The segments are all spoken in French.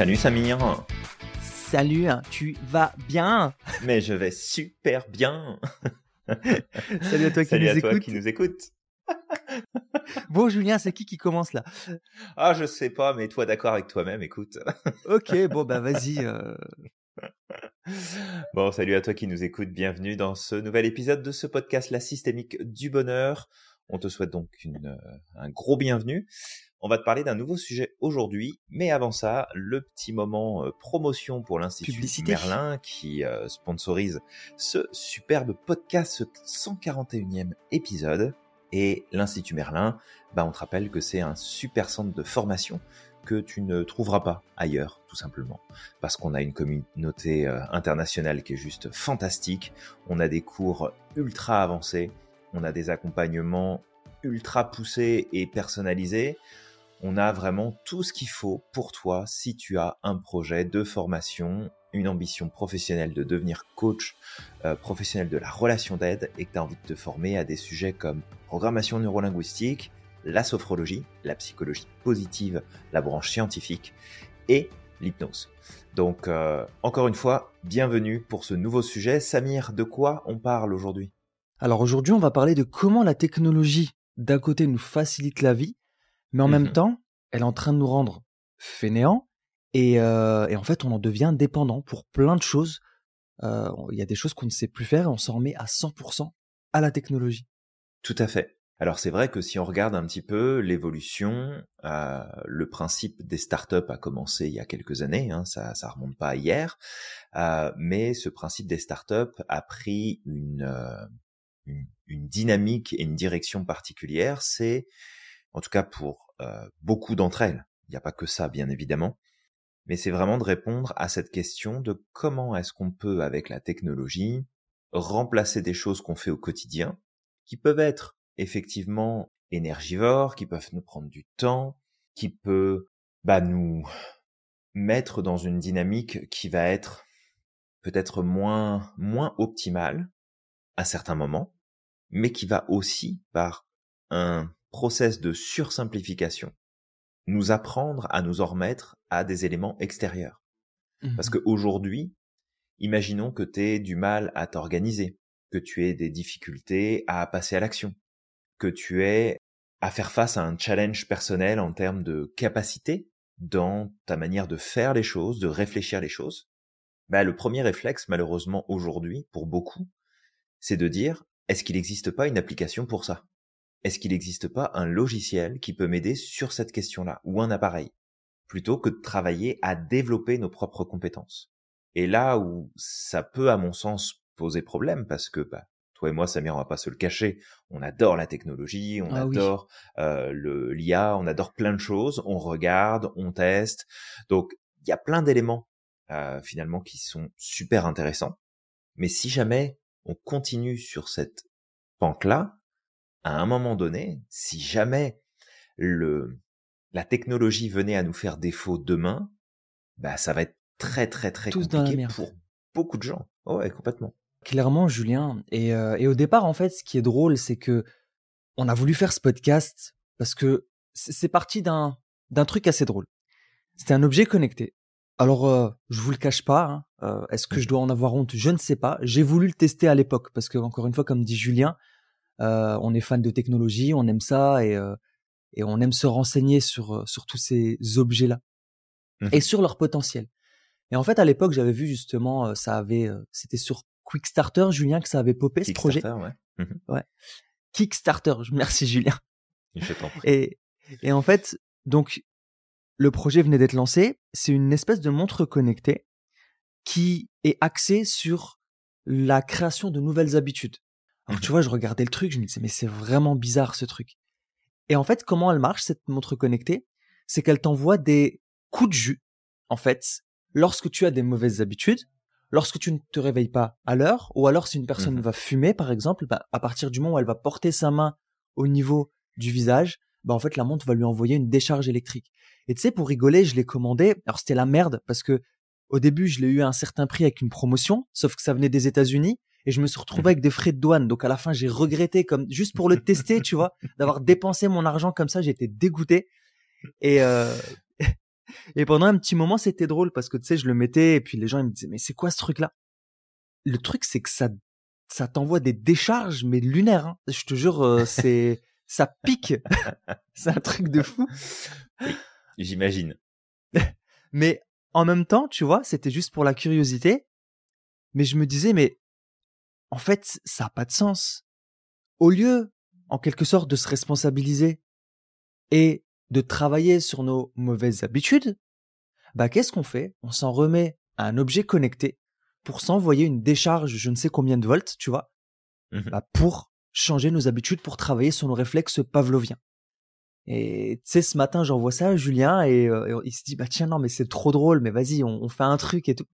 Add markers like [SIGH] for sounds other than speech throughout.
Salut Samir. Salut, tu vas bien? Mais je vais super bien. Salut à toi qui Salut nous à toi écoute. qui nous écoute. Bon Julien, c'est qui qui commence là? Ah, je sais pas, mais toi d'accord avec toi-même, écoute. Ok, bon bah vas-y. euh, [LAUGHS] Bon, salut à toi qui nous écoute. Bienvenue dans ce nouvel épisode de ce podcast La Systémique du Bonheur. On te souhaite donc une, euh, un gros bienvenue. On va te parler d'un nouveau sujet aujourd'hui, mais avant ça, le petit moment euh, promotion pour l'Institut. Merlin qui euh, sponsorise ce superbe podcast, ce 141e épisode. Et l'Institut Merlin, bah, on te rappelle que c'est un super centre de formation que tu ne trouveras pas ailleurs, tout simplement parce qu'on a une communauté euh, internationale qui est juste fantastique. On a des cours ultra avancés, on a des accompagnements ultra poussés et personnalisés. On a vraiment tout ce qu'il faut pour toi si tu as un projet de formation, une ambition professionnelle de devenir coach euh, professionnel de la relation d'aide et que tu as envie de te former à des sujets comme programmation neurolinguistique, la sophrologie, la psychologie positive, la branche scientifique et l'hypnose. Donc, euh, encore une fois, bienvenue pour ce nouveau sujet. Samir, de quoi on parle aujourd'hui? Alors aujourd'hui, on va parler de comment la technologie, d'un côté, nous facilite la vie, mais en même temps, elle est en train de nous rendre fainéants et, euh, et en fait, on en devient dépendant pour plein de choses. Euh, Il y a des choses qu'on ne sait plus faire et on s'en remet à 100% à la technologie. Tout à fait. Alors c'est vrai que si on regarde un petit peu l'évolution, euh, le principe des startups a commencé il y a quelques années, hein, ça ça remonte pas à hier, euh, mais ce principe des startups a pris une, euh, une une dynamique et une direction particulière. C'est en tout cas pour euh, beaucoup d'entre elles. Il n'y a pas que ça, bien évidemment, mais c'est vraiment de répondre à cette question de comment est-ce qu'on peut, avec la technologie, remplacer des choses qu'on fait au quotidien, qui peuvent être effectivement énergivores, qui peuvent nous prendre du temps, qui peut bah, nous mettre dans une dynamique qui va être peut-être moins moins optimale à certains moments, mais qui va aussi par un process de sursimplification nous apprendre à nous en remettre à des éléments extérieurs. Parce Mhm. qu'aujourd'hui, imaginons que tu aies du mal à t'organiser, que tu aies des difficultés à passer à l'action, que tu aies à faire face à un challenge personnel en termes de capacité dans ta manière de faire les choses, de réfléchir les choses. Bah, le premier réflexe, malheureusement, aujourd'hui, pour beaucoup, c'est de dire, est-ce qu'il n'existe pas une application pour ça? Est-ce qu'il n'existe pas un logiciel qui peut m'aider sur cette question-là, ou un appareil? plutôt que de travailler à développer nos propres compétences? Et là où ça peut, à mon sens, poser problème, parce que bah, toi et moi, Samir, on va pas se le cacher, on adore la technologie, on Ah oui. adore euh, le l'IA, on adore plein de choses, on regarde, on teste. Donc, il y a plein d'éléments euh, finalement qui sont super intéressants. Mais si jamais on continue sur cette pente-là, à un moment donné, si jamais le la technologie venait à nous faire défaut demain, bah ça va être très très très Tous compliqué pour beaucoup de gens. Oh ouais, complètement. Clairement, Julien. Et, euh, et au départ, en fait, ce qui est drôle, c'est que on a voulu faire ce podcast parce que c'est parti d'un d'un truc assez drôle. C'était un objet connecté. Alors, euh, je vous le cache pas. hein, euh, Est-ce que je dois en avoir honte? Je ne sais pas. J'ai voulu le tester à l'époque parce que, encore une fois, comme dit Julien, on est fan de technologie, on aime ça et euh, et on aime se renseigner sur euh, sur tous ces objets-là Mhm. et sur leur potentiel. Et en fait, à l'époque, j'avais vu justement, euh, ça avait, euh, c'était sur Quickstarter, Julien, que ça avait popé ce projet. Kickstarter, ouais. Mhm. Kickstarter, je- merci Julien. Je t'en prie. Et, et en fait, donc, le projet venait d'être lancé. C'est une espèce de montre connectée qui est axée sur la création de nouvelles habitudes. Alors, Mhm. tu vois, je regardais le truc, je me disais, mais c'est vraiment bizarre ce truc. Et en fait, comment elle marche, cette montre connectée? C'est qu'elle t'envoie des coups de jus, en fait, lorsque tu as des mauvaises habitudes, lorsque tu ne te réveilles pas à l'heure, ou alors si une personne Mhm. va fumer, par exemple, bah, à partir du moment où elle va porter sa main au niveau du visage, bah, en fait, la montre va lui envoyer une décharge électrique. Et tu sais, pour rigoler, je l'ai commandé. Alors, c'était la merde parce que au début, je l'ai eu à un certain prix avec une promotion, sauf que ça venait des États-Unis et je me suis retrouvé Mhm. avec des frais de douane. Donc, à la fin, j'ai regretté comme juste pour le [LAUGHS] tester, tu vois, d'avoir dépensé mon argent comme ça, j'étais dégoûté. Et, euh, [LAUGHS] Et pendant un petit moment, c'était drôle parce que tu sais, je le mettais et puis les gens ils me disaient mais c'est quoi ce truc-là? Le truc c'est que ça ça t'envoie des décharges mais lunaires. Hein. Je te jure, euh, c'est [LAUGHS] ça pique. c'est un truc de fou. J'imagine. mais en même temps, tu vois, c'était juste pour la curiosité. Mais je me disais mais en fait, ça a pas de sens. Au lieu, en quelque sorte, de se responsabiliser et de travailler sur nos mauvaises habitudes, bah qu'est-ce qu'on fait? On s'en remet à un objet connecté pour s'envoyer une décharge, je ne sais combien de volts, tu vois, mmh bah, pour changer nos habitudes, pour travailler sur nos réflexes pavloviens. Et tu sais, ce matin, j'envoie ça à Julien et, euh, il se dit, bah tiens, non, mais c'est trop drôle, mais vas-y, on, fait un truc et tout.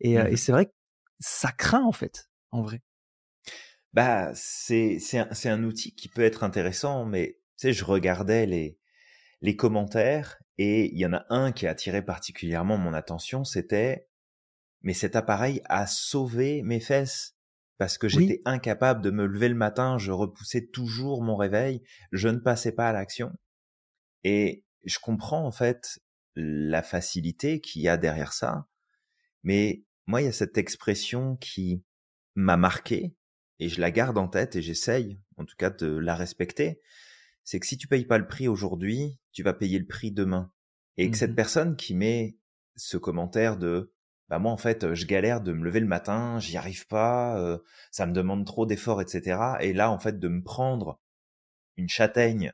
Et, euh, et mmh c'est vrai que ça craint, en fait, en vrai? Bah, c'est, c'est, un, c'est un outil qui peut être intéressant, mais tu sais, je regardais les, les commentaires et il y en a un qui a attiré particulièrement mon attention, c'était mais cet appareil a sauvé mes fesses parce que j'étais incapable de me lever le matin, je repoussais toujours mon réveil, je ne passais pas à l'action. Et je comprends en fait la facilité qu'il y a derrière ça, mais moi il y a cette expression qui m'a marqué et je la garde en tête et j'essaye en tout cas de la respecter c'est que si tu payes pas le prix aujourd'hui, tu vas payer le prix demain. Et que cette mmh personne qui met ce commentaire de bah moi en fait je galère de me lever le matin, j'y arrive pas, euh, ça me demande trop d'efforts, etc. Et là en fait de me prendre une châtaigne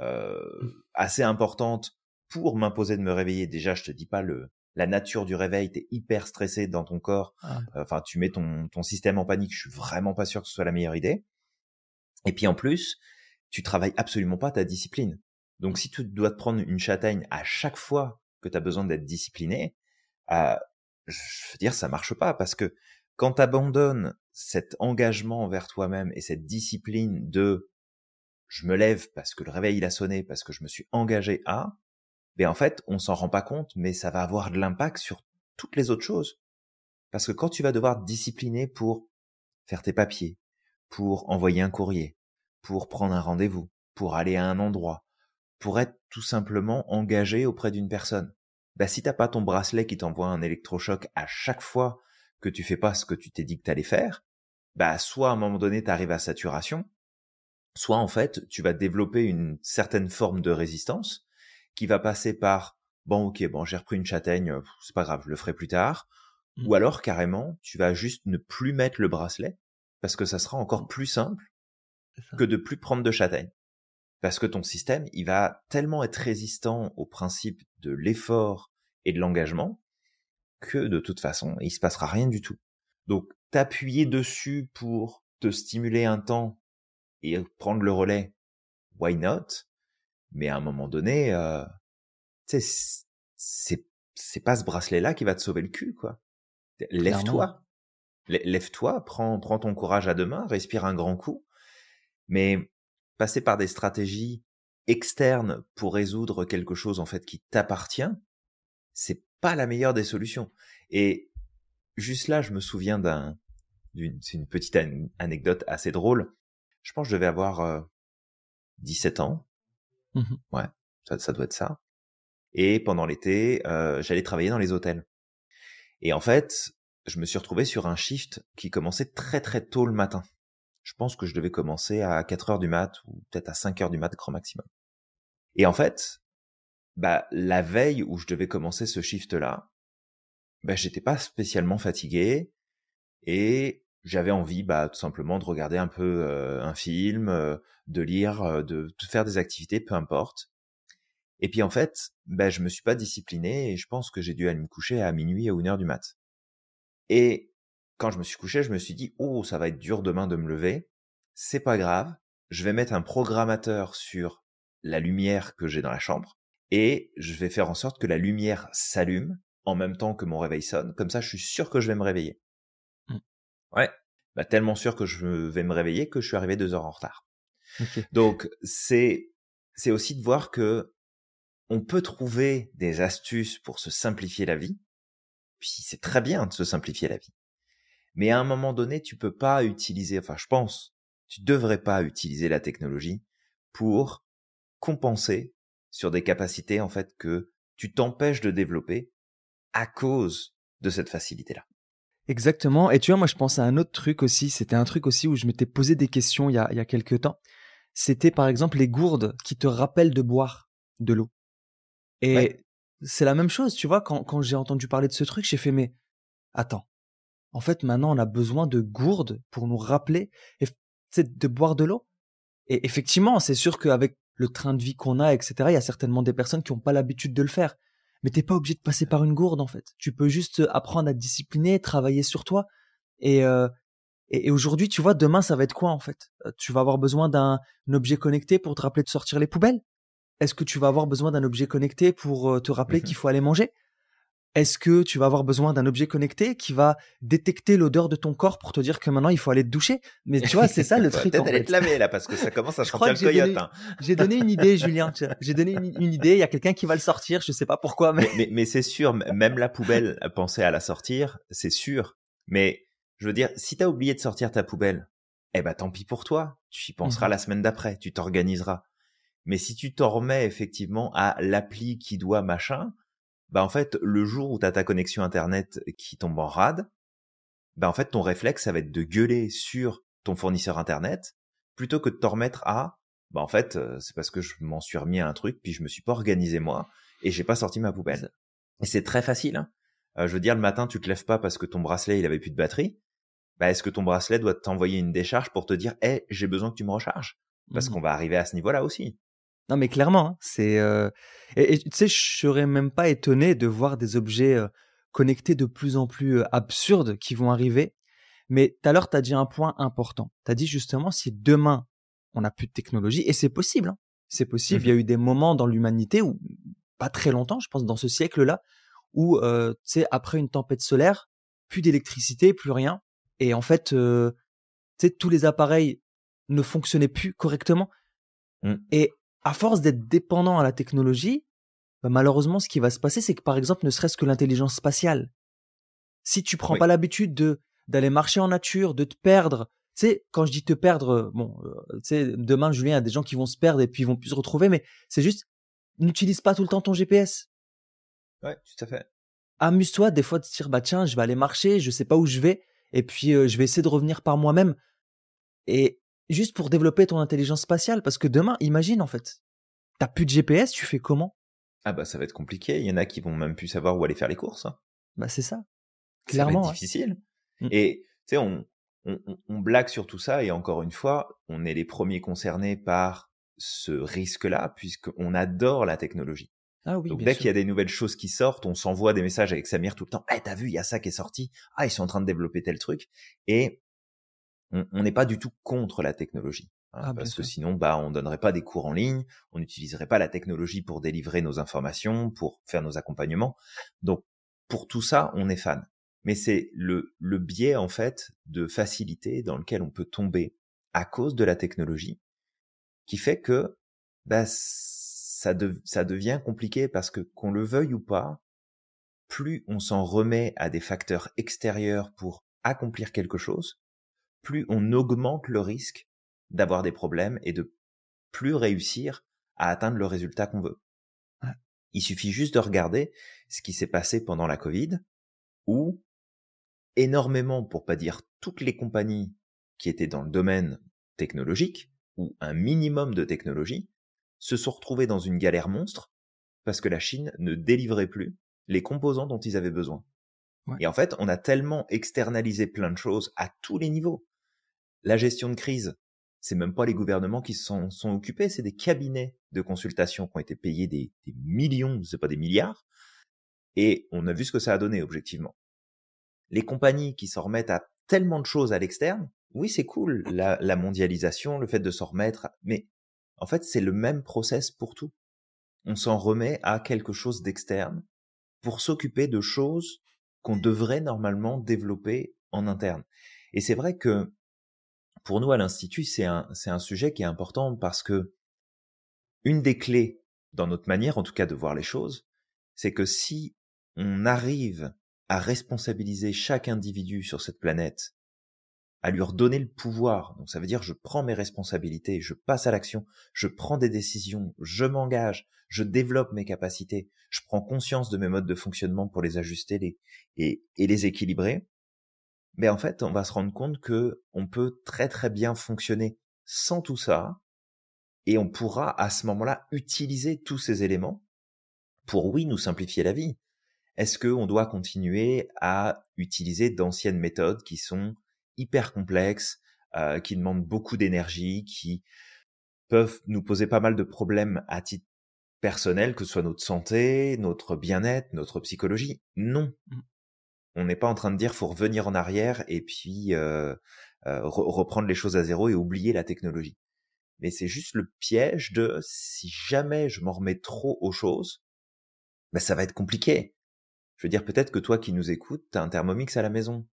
euh, mmh. assez importante pour m'imposer de me réveiller. Déjà je te dis pas le la nature du réveil, t'es hyper stressé dans ton corps. Ah. Enfin tu mets ton ton système en panique. Je suis vraiment pas sûr que ce soit la meilleure idée. Et puis en plus, tu travailles absolument pas ta discipline. Donc si tu dois te prendre une châtaigne à chaque fois que tu as besoin d'être discipliné, euh, je veux dire, ça marche pas parce que quand tu abandonnes cet engagement envers toi-même et cette discipline de je me lève parce que le réveil il a sonné, parce que je me suis engagé à, ben en fait, on s'en rend pas compte, mais ça va avoir de l'impact sur toutes les autres choses. Parce que quand tu vas devoir discipliner pour faire tes papiers, pour envoyer un courrier, pour prendre un rendez-vous, pour aller à un endroit, pour être tout simplement engagé auprès d'une personne. Bah, si t'as pas ton bracelet qui t'envoie un électrochoc à chaque fois que tu fais pas ce que tu t'es dit que t'allais faire, bah, soit à un moment donné t'arrives à saturation, soit en fait tu vas développer une certaine forme de résistance qui va passer par bon ok bon j'ai repris une châtaigne c'est pas grave je le ferai plus tard ou mmh. alors carrément tu vas juste ne plus mettre le bracelet parce que ça sera encore mmh. plus simple que de plus prendre de châtaigne. Parce que ton système, il va tellement être résistant au principe de l'effort et de l'engagement que de toute façon, il se passera rien du tout. Donc, t'appuyer dessus pour te stimuler un temps et prendre le relais, why not? Mais à un moment donné, euh, c'est c'est pas ce bracelet-là qui va te sauver le cul, quoi. Lève-toi, lève-toi, prends prends ton courage à deux mains, respire un grand coup mais passer par des stratégies externes pour résoudre quelque chose en fait qui t'appartient, c'est pas la meilleure des solutions. Et juste là, je me souviens d'un, d'une, c'est une petite anecdote assez drôle. Je pense que je devais avoir euh, 17 ans. Mmh ouais, ça, ça, doit être ça. Et pendant l'été, euh, j'allais travailler dans les hôtels. Et en fait, je me suis retrouvé sur un shift qui commençait très très tôt le matin je pense que je devais commencer à 4 heures du mat ou peut-être à 5 heures du mat grand maximum. Et en fait, bah, la veille où je devais commencer ce shift-là, bah, j'étais pas spécialement fatigué et j'avais envie, bah, tout simplement de regarder un peu euh, un film, euh, de lire, euh, de, faire des activités, peu importe. Et puis en fait, bah, je me suis pas discipliné et je pense que j'ai dû aller me coucher à minuit à une heure du mat. Et quand je me suis couché, je me suis dit, oh, ça va être dur demain de me lever. C'est pas grave. Je vais mettre un programmateur sur la lumière que j'ai dans la chambre et je vais faire en sorte que la lumière s'allume en même temps que mon réveil sonne. Comme ça, je suis sûr que je vais me réveiller. Ouais. Bah, tellement sûr que je vais me réveiller que je suis arrivé deux heures en retard. Donc, c'est, c'est aussi de voir que on peut trouver des astuces pour se simplifier la vie. Puis c'est très bien de se simplifier la vie. Mais à un moment donné, tu peux pas utiliser, enfin, je pense, tu devrais pas utiliser la technologie pour compenser sur des capacités, en fait, que tu t'empêches de développer à cause de cette facilité-là. Exactement. Et tu vois, moi, je pense à un autre truc aussi. C'était un truc aussi où je m'étais posé des questions il y a, il y a quelques temps. C'était par exemple les gourdes qui te rappellent de boire de l'eau. Et c'est la même chose, tu vois, quand, quand j'ai entendu parler de ce truc, j'ai fait, mais attends, en fait, maintenant, on a besoin de gourdes pour nous rappeler de boire de l'eau. Et effectivement, c'est sûr qu'avec le train de vie qu'on a, etc., il y a certainement des personnes qui n'ont pas l'habitude de le faire. Mais t'es pas obligé de passer par une gourde, en fait. Tu peux juste apprendre à te discipliner, travailler sur toi. Et, euh, et, aujourd'hui, tu vois, demain, ça va être quoi, en fait? Euh, Tu vas avoir besoin d'un objet connecté pour te rappeler de sortir les poubelles? Est-ce que tu vas avoir besoin d'un objet connecté pour euh, te rappeler mmh qu'il faut aller manger? Est-ce que tu vas avoir besoin d'un objet connecté qui va détecter l'odeur de ton corps pour te dire que maintenant il faut aller te doucher? Mais tu vois, c'est ça le [LAUGHS] truc. Peut-être aller te laver là parce que ça commence à [LAUGHS] sentir le coyote. Hein. [LAUGHS] J'ai donné une idée, Julien. J'ai donné une, idée. Il y a quelqu'un qui va le sortir. Je sais pas pourquoi, mais mais, mais c'est sûr. Même la poubelle penser à la sortir, c'est sûr. Mais je veux dire, si t'as oublié de sortir ta poubelle, eh ben tant pis pour toi. Tu y penseras mmh la semaine d'après. Tu t'organiseras. Mais si tu t'en remets effectivement à l'appli qui doit machin, bah en fait, le jour où tu as ta connexion internet qui tombe en rade, bah en fait, ton réflexe, ça va être de gueuler sur ton fournisseur internet plutôt que de te remettre à, bah en fait, euh, c'est parce que je m'en suis remis à un truc, puis je me suis pas organisé moi et j'ai pas sorti ma poubelle. Et c'est très facile. Hein. Euh, je veux dire, le matin, tu te lèves pas parce que ton bracelet il avait plus de batterie. Bah, est-ce que ton bracelet doit t'envoyer une décharge pour te dire, hé, j'ai besoin que tu me recharges Parce mmh qu'on va arriver à ce niveau-là aussi. Non, mais clairement, hein, c'est. Euh, et, tu sais, je serais même pas étonné de voir des objets euh, connectés de plus en plus euh, absurdes qui vont arriver. Mais tout à l'heure, tu as dit un point important. Tu as dit justement, si demain, on n'a plus de technologie, et c'est possible, hein, c'est possible. Il y a mmh eu des moments dans l'humanité, où pas très longtemps, je pense, dans ce siècle-là, où, tu sais, après une tempête solaire, plus d'électricité, plus rien. Et en fait, tu sais, tous les appareils ne fonctionnaient plus correctement. Mmh. Et à force d'être dépendant à la technologie, bah, malheureusement, ce qui va se passer, c'est que par exemple, ne serait-ce que l'intelligence spatiale, si tu prends pas l'habitude de d'aller marcher en nature, de te perdre, tu sais, quand je dis te perdre, bon, euh, tu sais, demain, Julien, il y a des gens qui vont se perdre et puis ils vont plus se retrouver, mais c'est juste, n'utilise pas tout le temps ton GPS. Ouais, tout à fait. Amuse-toi des fois de te dire, bah tiens, je vais aller marcher, je sais pas où je vais, et puis euh, je vais essayer de revenir par moi-même. Et juste pour développer ton intelligence spatiale. Parce que demain, imagine en fait, t'as plus de GPS, tu fais comment? Ah bah ça va être compliqué. Il y en a qui vont même plus savoir où aller faire les courses. Hein. Bah c'est ça. Clairement. Ça difficile. Mmh. Et tu sais, on, on, blague sur tout ça et encore une fois, on est les premiers concernés par ce risque-là puisqu'on adore la technologie. Ah oui, Donc dès qu'il y a des nouvelles choses qui sortent, on s'envoie des messages avec Samir tout le temps. Eh, t'as vu, il y a ça qui est sorti. Ah, ils sont en train de développer tel truc. Et on n'est pas du tout contre la technologie. Hein, ah, parce que sinon, bah, on donnerait pas des cours en ligne, on n'utiliserait pas la technologie pour délivrer nos informations, pour faire nos accompagnements. Donc, pour tout ça, on est fan. Mais c'est le, le biais, en fait, de facilité dans lequel on peut tomber à cause de la technologie, qui fait que, bah, ça, ça devient compliqué parce que qu'on le veuille ou pas, plus on s'en remet à des facteurs extérieurs pour accomplir quelque chose, plus on augmente le risque d'avoir des problèmes et de plus réussir à atteindre le résultat qu'on veut. Il suffit juste de regarder ce qui s'est passé pendant la Covid, où énormément, pour pas dire toutes les compagnies qui étaient dans le domaine technologique, ou un minimum de technologie, se sont retrouvées dans une galère monstre parce que la Chine ne délivrait plus les composants dont ils avaient besoin. Et en fait, on a tellement externalisé plein de choses à tous les niveaux. La gestion de crise, c'est même pas les gouvernements qui se sont, occupés, c'est des cabinets de consultation qui ont été payés des, millions, c'est pas des milliards. Et on a vu ce que ça a donné objectivement. Les compagnies qui s'en remettent à tellement de choses à l'externe, oui c'est cool, la mondialisation, le fait de s'en remettre, mais en fait c'est le même process pour tout. On s'en remet à quelque chose d'externe pour s'occuper de choses qu'on devrait normalement développer en interne. Et c'est vrai que pour nous à l'Institut, c'est un, c'est un sujet qui est important parce que une des clés dans notre manière, en tout cas, de voir les choses, c'est que si on arrive à responsabiliser chaque individu sur cette planète à lui redonner le pouvoir. Donc ça veut dire je prends mes responsabilités, je passe à l'action, je prends des décisions, je m'engage, je développe mes capacités, je prends conscience de mes modes de fonctionnement pour les ajuster et les équilibrer. Mais en fait, on va se rendre compte que on peut très très bien fonctionner sans tout ça, et on pourra à ce moment-là utiliser tous ces éléments pour oui nous simplifier la vie. Est-ce qu'on doit continuer à utiliser d'anciennes méthodes qui sont hyper complexes, euh, qui demandent beaucoup d'énergie, qui peuvent nous poser pas mal de problèmes à titre personnel, que ce soit notre santé, notre bien-être, notre psychologie? Non. On n'est pas en train de dire faut revenir en arrière et puis euh, euh, reprendre les choses à zéro et oublier la technologie. Mais c'est juste le piège de si jamais je m'en remets trop aux choses, ben ça va être compliqué. Je veux dire, peut-être que toi qui nous écoutes, t'as un thermomix à la maison.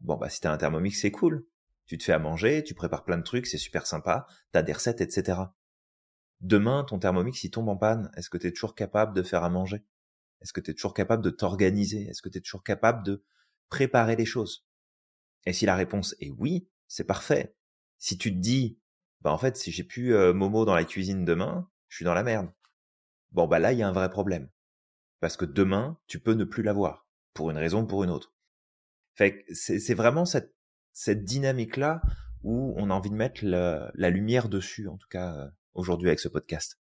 Bon, bah si t'as un thermomix, c'est cool. Tu te fais à manger, tu prépares plein de trucs, c'est super sympa, t'as des recettes, etc. Demain, ton thermomix, il tombe en panne. Est-ce que t'es toujours capable de faire à manger? Est-ce que t'es toujours capable de t'organiser? Est-ce que t'es toujours capable de préparer les choses? Et si la réponse est oui, c'est parfait. Si tu te dis, bah en fait, si j'ai plus euh, Momo dans la cuisine demain, je suis dans la merde. Bon, bah là, il y a un vrai problème. Parce que demain, tu peux ne plus l'avoir. Pour une raison ou pour une autre. C'est vraiment cette, dynamique-là où on a envie de mettre la, la lumière dessus, en tout cas euh, aujourd'hui avec ce podcast.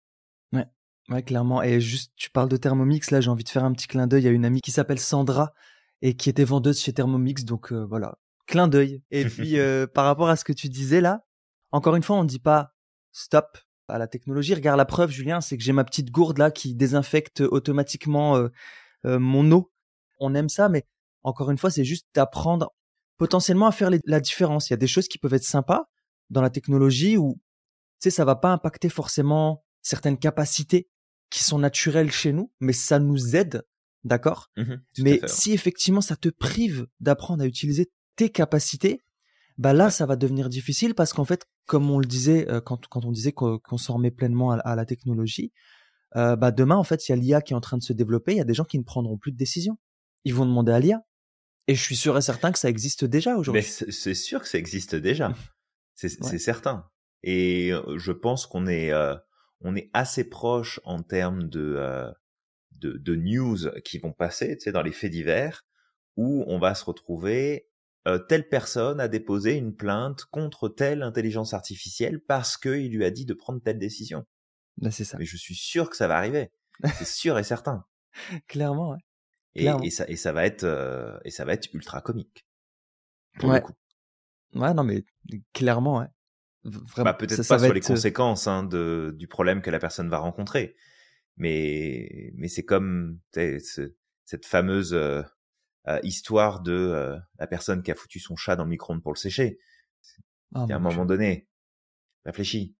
Ouais, clairement. Et juste, tu parles de Thermomix, là, j'ai envie de faire un petit clin d'œil à une amie qui s'appelle Sandra et qui était vendeuse chez Thermomix, donc euh, voilà, clin d'œil. Et puis, [LAUGHS] euh, par rapport à ce que tu disais là, encore une fois, on ne dit pas stop à la technologie. Regarde la preuve, Julien, c'est que j'ai ma petite gourde là qui désinfecte automatiquement mon eau. On aime ça, mais encore une fois, c'est juste d'apprendre potentiellement à faire la différence. Il y a des choses qui peuvent être sympas dans la technologie où, tu sais, ça va pas impacter forcément certaines capacités qui sont naturelles chez nous, mais ça nous aide, d'accord? Mmh Mais si effectivement ça te prive d'apprendre à utiliser tes capacités, bah là, ça va devenir difficile parce qu'en fait, comme on le disait euh, quand, quand on disait qu'on s'en remet pleinement à, la technologie, euh, bah demain, en fait, il y a l'IA qui est en train de se développer. Il y a des gens qui ne prendront plus de décisions. Ils vont demander à l'IA. Et je suis sûr et certain que ça existe déjà aujourd'hui. Mais c'est sûr que ça existe déjà. [LAUGHS] C'est certain. Et euh, je pense qu'on est, euh, on est assez proche en termes de, euh, de, de, news qui vont passer, tu sais, dans les faits divers, où on va se retrouver, telle personne a déposé une plainte contre telle intelligence artificielle parce qu'il lui a dit de prendre telle décision. Ben, c'est ça. Mais je suis sûr que ça va arriver. c'est [LAUGHS] sûr et certain. Clairement, ouais. Et, ça, et ça va être, euh, et ça va être ultra comique. ouais. Ouais, non, mais clairement, ouais. Vraiment, bah, peut-être pas sur les euh conséquences hein, de, du problème que la personne va rencontrer, mais mais c'est comme cette fameuse euh, histoire de la personne qui a foutu son chat dans le micro-ondes pour le sécher. Oh, à un moment donné, réfléchis.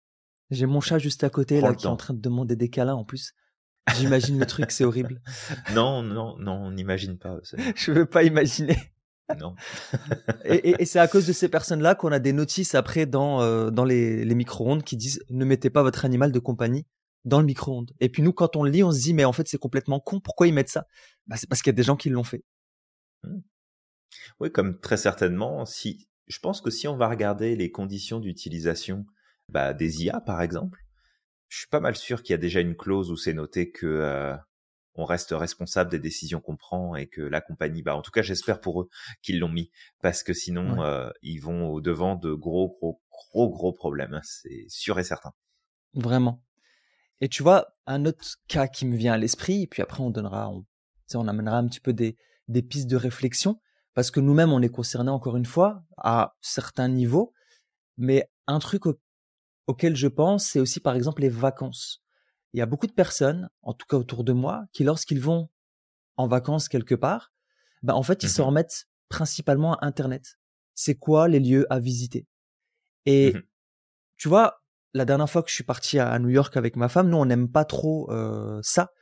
J'ai mon chat juste à côté là qui est en train de demander des câlins en plus. J'imagine le truc, c'est horrible. [LAUGHS] Non, non, non, on n'imagine pas. [LAUGHS] Je veux pas imaginer. Non. et, et, c'est à cause de ces personnes-là qu'on a des notices après dans, euh, dans les, les micro-ondes qui disent ne mettez pas votre animal de compagnie dans le micro-ondes. Et puis nous, quand on le lit, on se dit mais en fait c'est complètement con. Pourquoi ils mettent ça? Bah, C'est parce qu'il y a des gens qui l'ont fait. Mmh. Oui, comme très certainement. Si je pense que si on va regarder les conditions d'utilisation bah, des IA par exemple, je suis pas mal sûr qu'il y a déjà une clause où c'est noté que euh, on reste responsable des décisions qu'on prend et que la compagnie, bah en tout cas j'espère pour eux qu'ils l'ont mis parce que sinon euh, ils vont au devant de gros gros gros gros problèmes, hein, c'est sûr et certain. Vraiment. Et tu vois un autre cas qui me vient à l'esprit, et puis après on donnera, on, on amènera un petit peu des, des pistes de réflexion parce que nous-mêmes on est concernés encore une fois à certains niveaux, mais un truc auquel je pense, c'est aussi par exemple les vacances. Il y a beaucoup de personnes, en tout cas autour de moi, qui lorsqu'ils vont en vacances quelque part, bah en fait ils se mmh remettent principalement à Internet. C'est quoi les lieux à visiter? Et mmh tu vois, la dernière fois que je suis parti à New York avec ma femme, nous on n'aime pas trop euh, ça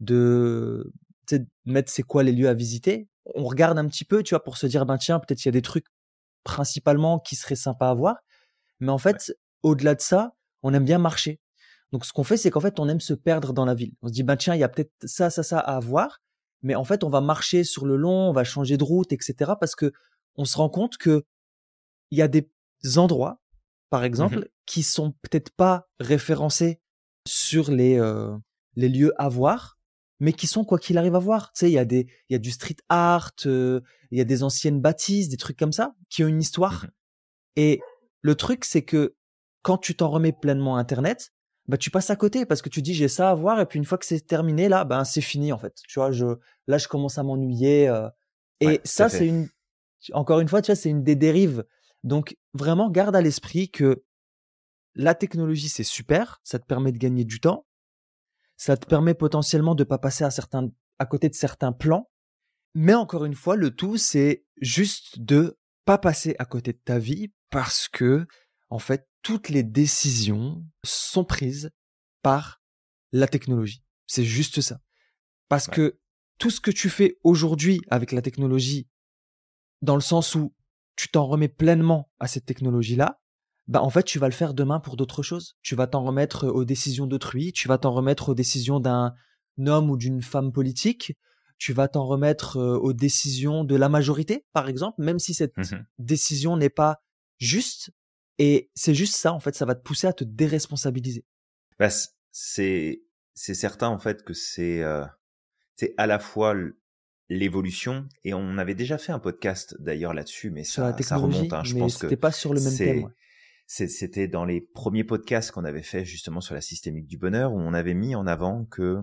de mettre c'est quoi les lieux à visiter. On regarde un petit peu, tu vois, pour se dire ben tiens peut-être il y a des trucs principalement qui seraient sympas à voir. Mais en fait, au-delà de ça, on aime bien marcher. Donc ce qu'on fait, c'est qu'en fait, on aime se perdre dans la ville. On se dit, bah tiens, il y a peut-être ça, ça, ça à voir, mais en fait, on va marcher sur le long, on va changer de route, etc. Parce que on se rend compte que il y a des endroits, par Mmh exemple, qui sont peut-être pas référencés sur les euh, les lieux à voir, mais qui sont quoi qu'il arrive à voir. Tu sais, il y a des il y a du street art, euh, il y a des anciennes bâtisses, des trucs comme ça qui ont une histoire. Mmh Et le truc, c'est que quand tu t'en remets pleinement à Internet, bah tu passes à côté parce que tu dis j'ai ça à voir et puis une fois que c'est terminé là, ben c'est fini en fait. Tu vois, je là je commence à m'ennuyer. euh, et Ouais, ça c'est une encore une fois, tu vois, c'est une des dérives. Donc vraiment garde à l'esprit que la technologie c'est super, ça te permet de gagner du temps, ça te permet potentiellement de pas passer à certains à côté de certains plans, mais encore une fois, le tout c'est juste de pas passer à côté de ta vie parce que en fait toutes les décisions sont prises par la technologie. C'est juste ça. Parce Ouais. que tout ce que tu fais aujourd'hui avec la technologie, dans le sens où tu t'en remets pleinement à cette technologie-là, bah en fait tu vas le faire demain pour d'autres choses. Tu vas t'en remettre aux décisions d'autrui, tu vas t'en remettre aux décisions d'un homme ou d'une femme politique, tu vas t'en remettre euh, aux décisions de la majorité, par exemple, même si cette Mmh décision n'est pas juste. Et c'est juste ça, en fait, ça va te pousser à te déresponsabiliser. Bah, c'est c'est certain en fait que c'est euh, c'est à la fois l'évolution et on avait déjà fait un podcast d'ailleurs là-dessus, mais Sur la ça remonte. hein. Je mais pense que c'était pas sur le même thème. ouais. c'était dans les premiers podcasts qu'on avait fait justement sur la systémique du bonheur où on avait mis en avant que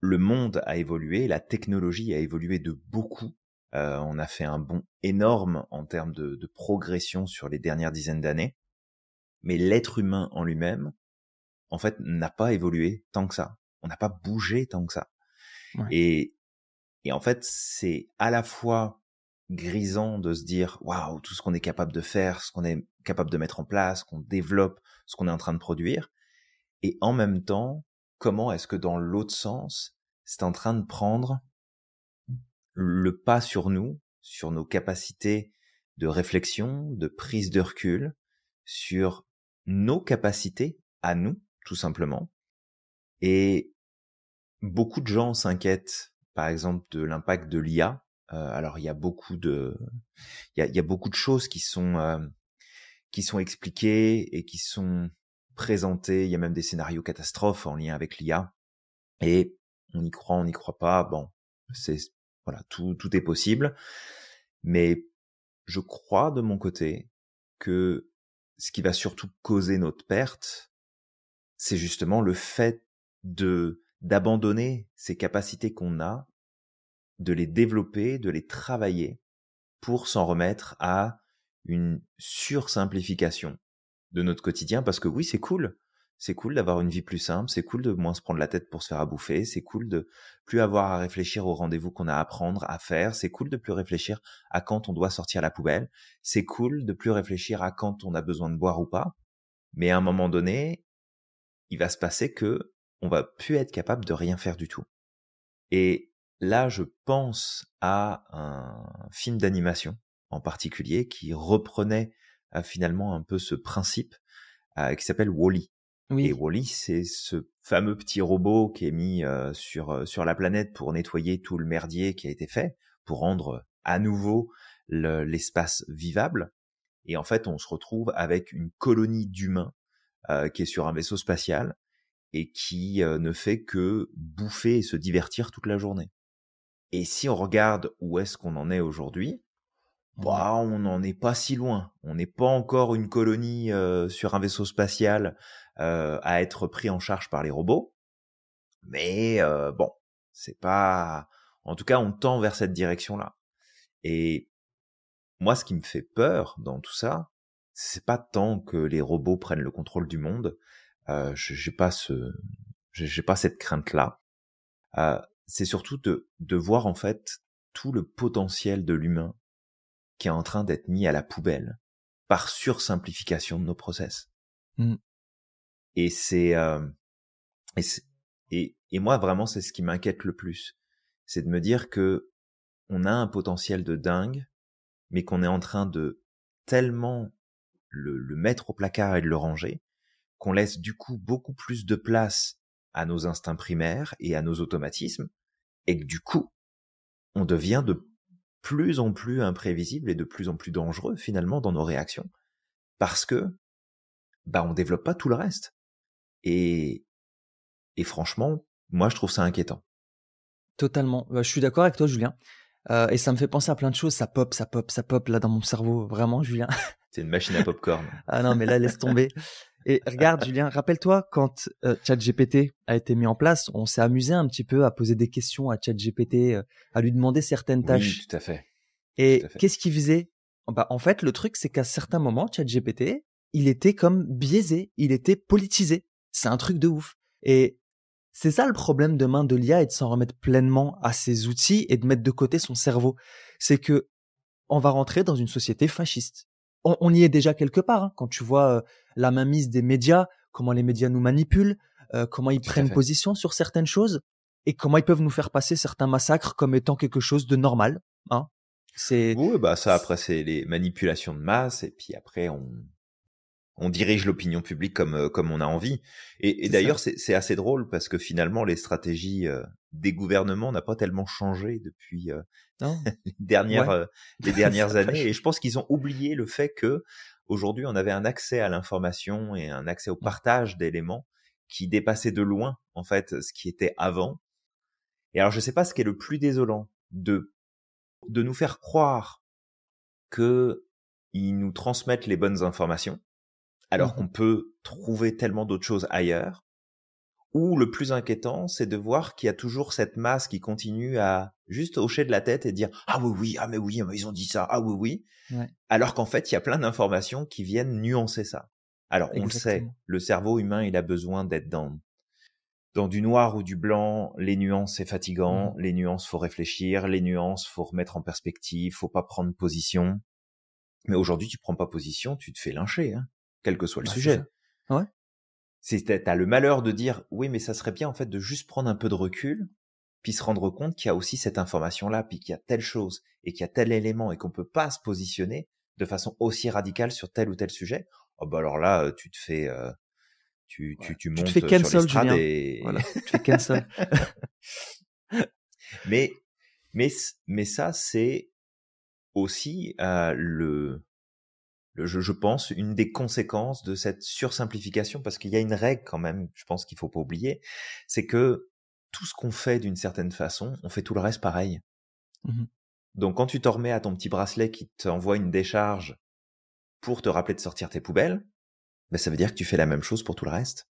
le monde a évolué, la technologie a évolué de beaucoup. Euh, on a fait un bond énorme en termes de, de progression sur les dernières dizaines d'années, mais l'être humain en lui-même, en fait, n'a pas évolué tant que ça. On n'a pas bougé tant que ça. Ouais. Et, et en fait, c'est à la fois grisant de se dire waouh tout ce qu'on est capable de faire, ce qu'on est capable de mettre en place, qu'on développe, ce qu'on est en train de produire, et en même temps, comment est-ce que dans l'autre sens, c'est en train de prendre le pas sur nous, sur nos capacités de réflexion, de prise de recul, sur nos capacités à nous, tout simplement. Et beaucoup de gens s'inquiètent, par exemple, de l'impact de l'IA. Euh, alors, il y a beaucoup de, il y a, y a beaucoup de choses qui sont, euh, qui sont expliquées et qui sont présentées. Il y a même des scénarios catastrophes en lien avec l'IA. Et on y croit, on n'y croit pas. Bon, c'est, voilà, tout, tout est possible. Mais je crois de mon côté que ce qui va surtout causer notre perte, c'est justement le fait de d'abandonner ces capacités qu'on a, de les développer, de les travailler pour s'en remettre à une sursimplification de notre quotidien parce que oui, c'est cool. C'est cool d'avoir une vie plus simple, c'est cool de moins se prendre la tête pour se faire à bouffer, c'est cool de plus avoir à réfléchir aux rendez-vous qu'on a à prendre, à faire, c'est cool de plus réfléchir à quand on doit sortir la poubelle, c'est cool de plus réfléchir à quand on a besoin de boire ou pas. Mais à un moment donné, il va se passer que on va plus être capable de rien faire du tout. Et là, je pense à un film d'animation en particulier qui reprenait euh, finalement un peu ce principe euh, qui s'appelle Wall-E. Et Oui, Wall-E, c'est ce fameux petit robot qui est mis euh, sur euh, sur la planète pour nettoyer tout le merdier qui a été fait, pour rendre à nouveau le- l'espace vivable. Et en fait, on se retrouve avec une colonie d'humains euh, qui est sur un vaisseau spatial et qui euh, ne fait que bouffer et se divertir toute la journée. Et si on regarde où est-ce qu'on en est aujourd'hui, bah, on n'en est pas si loin. On n'est pas encore une colonie euh, sur un vaisseau spatial euh, à être pris en charge par les robots. Mais euh, bon, c'est pas. En tout cas, on tend vers cette direction-là. Et moi, ce qui me fait peur dans tout ça, c'est pas tant que les robots prennent le contrôle du monde. Euh, je- j'ai pas ce, j'ai j'ai pas cette crainte-là. Euh, c'est surtout de de voir en fait tout le potentiel de l'humain qui est en train d'être mis à la poubelle par sursimplification de nos process. Mm. Et c'est euh, et, et et moi vraiment c'est ce qui m'inquiète le plus, c'est de me dire que on a un potentiel de dingue, mais qu'on est en train de tellement le, le mettre au placard et de le ranger qu'on laisse du coup beaucoup plus de place à nos instincts primaires et à nos automatismes, et que du coup on devient de plus en plus imprévisibles et de plus en plus dangereux finalement dans nos réactions parce que bah on développe pas tout le reste. Et et franchement, moi je trouve ça inquiétant. Totalement. Bah, je suis d'accord avec toi, Julien. Euh, et ça me fait penser à plein de choses. Ça pop, ça pop, ça pop là dans mon cerveau. Vraiment, Julien. C'est une machine à popcorn. ah non, mais là, laisse tomber. [LAUGHS] Et regarde, Julien, rappelle-toi quand euh, ChatGPT a été mis en place, on s'est amusé un petit peu à poser des questions à ChatGPT, euh, à lui demander certaines tâches. Oui, tout à fait. Et qu'est-ce qu'il faisait? Bah, En fait, le truc, c'est qu'à certains moments, ChatGPT, il était comme biaisé, il était politisé. C'est un truc de ouf. Et c'est ça le problème demain de l'IA et de s'en remettre pleinement à ses outils et de mettre de côté son cerveau. C'est que on va rentrer dans une société fasciste. On, y est déjà quelque part hein, quand tu vois euh, la mainmise des médias, comment les médias nous manipulent, euh, comment ils prennent position sur certaines choses et comment ils peuvent nous faire passer certains massacres comme étant quelque chose de normal. Hein. C'est oui, bah ça après c'est les manipulations de masse et puis après on on dirige l'opinion publique comme euh, comme on a envie. Et, d'ailleurs, c'est assez drôle parce que finalement, les stratégies euh, des gouvernements n'ont pas tellement changé depuis euh, [LAUGHS] les dernières les [LAUGHS] dernières années. Et je pense qu'ils ont oublié le fait que aujourd'hui, on avait un accès à l'information et un accès au mmh. partage d'éléments qui dépassait de loin en fait ce qui était avant. Et alors, je sais pas ce qui est le plus désolant de de nous faire croire que ils nous transmettent les bonnes informations alors mmh qu'on peut trouver tellement d'autres choses ailleurs. Ou le plus inquiétant, c'est de voir qu'il y a toujours cette masse qui continue à juste hocher de la tête et dire ah oui oui ah mais oui ils ont dit ça ah oui oui alors qu'en fait il y a plein d'informations qui viennent nuancer ça. Alors on le sait, le cerveau humain il a besoin d'être dans dans du noir ou du blanc, les nuances c'est fatigant, mmh les nuances faut réfléchir, les nuances faut remettre en perspective, faut pas prendre position. Mais aujourd'hui tu prends pas position, tu te fais lyncher. Hein quel que soit le bah, sujet. Ouais. C'est t'as le malheur de dire oui, mais ça serait bien en fait de juste prendre un peu de recul, puis se rendre compte qu'il y a aussi cette information là, puis qu'il y a telle chose et qu'il y a tel élément et qu'on peut pas se positionner de façon aussi radicale sur tel ou tel sujet. Oh bah alors là, tu te fais, euh, tu, tu, tu montes tu te fais cancel, sur et voilà, tu fais cancel. mais mais mais ça c'est aussi euh, le je, je, pense, une des conséquences de cette sursimplification, parce qu'il y a une règle quand même, je pense qu'il faut pas oublier, c'est que tout ce qu'on fait d'une certaine façon, on fait tout le reste pareil. Mmh Donc quand tu t'en remets à ton petit bracelet qui t'envoie une décharge pour te rappeler de sortir tes poubelles, ben ça veut dire que tu fais la même chose pour tout le reste.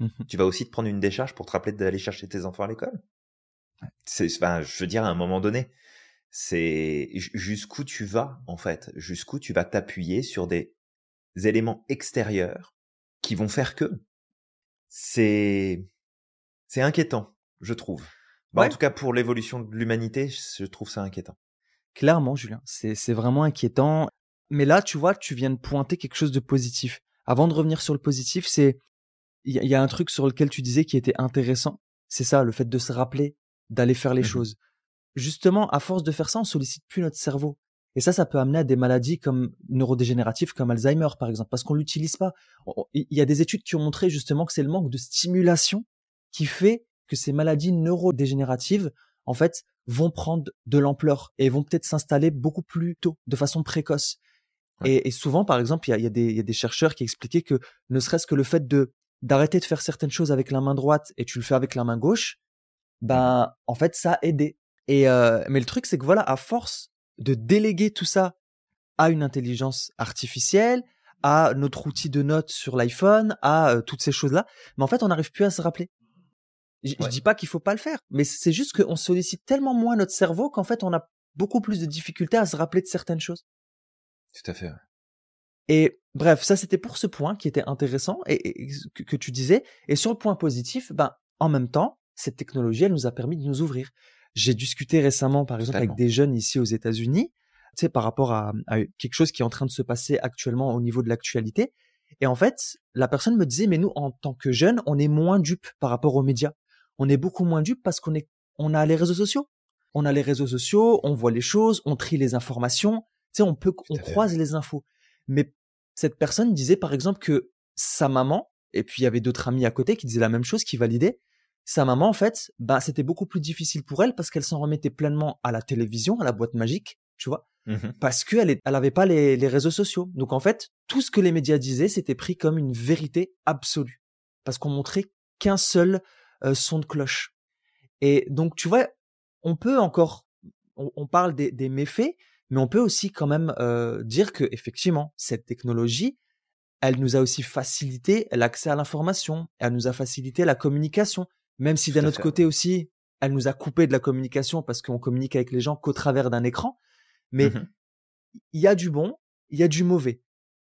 Mmh tu vas aussi te prendre une décharge pour te rappeler d'aller chercher tes enfants à l'école. C'est, enfin, je veux dire, à un moment donné, c'est jusqu'où tu vas en fait, jusqu'où tu vas t'appuyer sur des éléments extérieurs qui vont faire que c'est c'est inquiétant, je trouve. Bah, En tout cas, pour l'évolution de l'humanité, je trouve ça inquiétant. Clairement, Julien, c'est vraiment inquiétant. Mais là, tu vois, tu viens de pointer quelque chose de positif. Avant de revenir sur le positif, c'est il y, a un truc sur lequel tu disais qui était intéressant. C'est ça, le fait de se rappeler d'aller faire les mmh choses justement, à force de faire ça, on sollicite plus notre cerveau. Et ça, ça peut amener à des maladies comme neurodégénératives, comme Alzheimer, par exemple, parce qu'on l'utilise pas. Il y a des études qui ont montré justement que c'est le manque de stimulation qui fait que ces maladies neurodégénératives, en fait, vont prendre de l'ampleur et vont peut-être s'installer beaucoup plus tôt, de façon précoce. Et, souvent, par exemple, il y a, des, chercheurs qui expliquaient que ne serait-ce que le fait de d'arrêter de faire certaines choses avec la main droite et tu le fais avec la main gauche, ben en fait ça a aidé et euh, mais le truc, c'est que voilà, à force de déléguer tout ça à une intelligence artificielle, à notre outil de notes sur l'iPhone, à euh, toutes ces choses-là, mais en fait, on n'arrive plus à se rappeler. Je, ne dis pas qu'il faut pas le faire, mais c'est juste qu'on sollicite tellement moins notre cerveau qu'en fait, on a beaucoup plus de difficultés à se rappeler de certaines choses. Tout à fait. Et bref, ça c'était pour ce point qui était intéressant et, que, que, tu disais. Et sur le point positif, ben en même temps, cette technologie, elle nous a permis de nous ouvrir. J'ai discuté récemment, par exemple, avec des jeunes ici aux États-Unis, tu sais, par rapport à, quelque chose qui est en train de se passer actuellement au niveau de l'actualité. Et en fait, la personne me disait, mais nous, en tant que jeunes, on est moins dupes par rapport aux médias. On est beaucoup moins dupes parce qu'on est, on a les réseaux sociaux. On a les réseaux sociaux, on voit les choses, on trie les informations. Tu sais, on peut, on croise les infos. Mais cette personne disait, par exemple, que sa maman, et puis il y avait d'autres amis à côté qui disaient la même chose, qui validaient, sa maman, en fait, bah, c'était beaucoup plus difficile pour elle parce qu'elle s'en remettait pleinement à la télévision, à la boîte magique, tu vois, Mmh parce qu'elle elle avait pas les, les réseaux sociaux. Donc en fait, tout ce que les médias disaient, c'était pris comme une vérité absolue, parce qu'on montrait qu'un seul euh, son de cloche. Et donc tu vois, on peut encore, on, on parle des, des, méfaits, mais on peut aussi quand même euh, dire que effectivement, cette technologie, elle nous a aussi facilité l'accès à l'information, elle nous a facilité la communication, même si d'un autre côté aussi, elle nous a coupé de la communication parce qu'on communique avec les gens qu'au travers d'un écran. Mais Mmh il y a du bon, il y a du mauvais.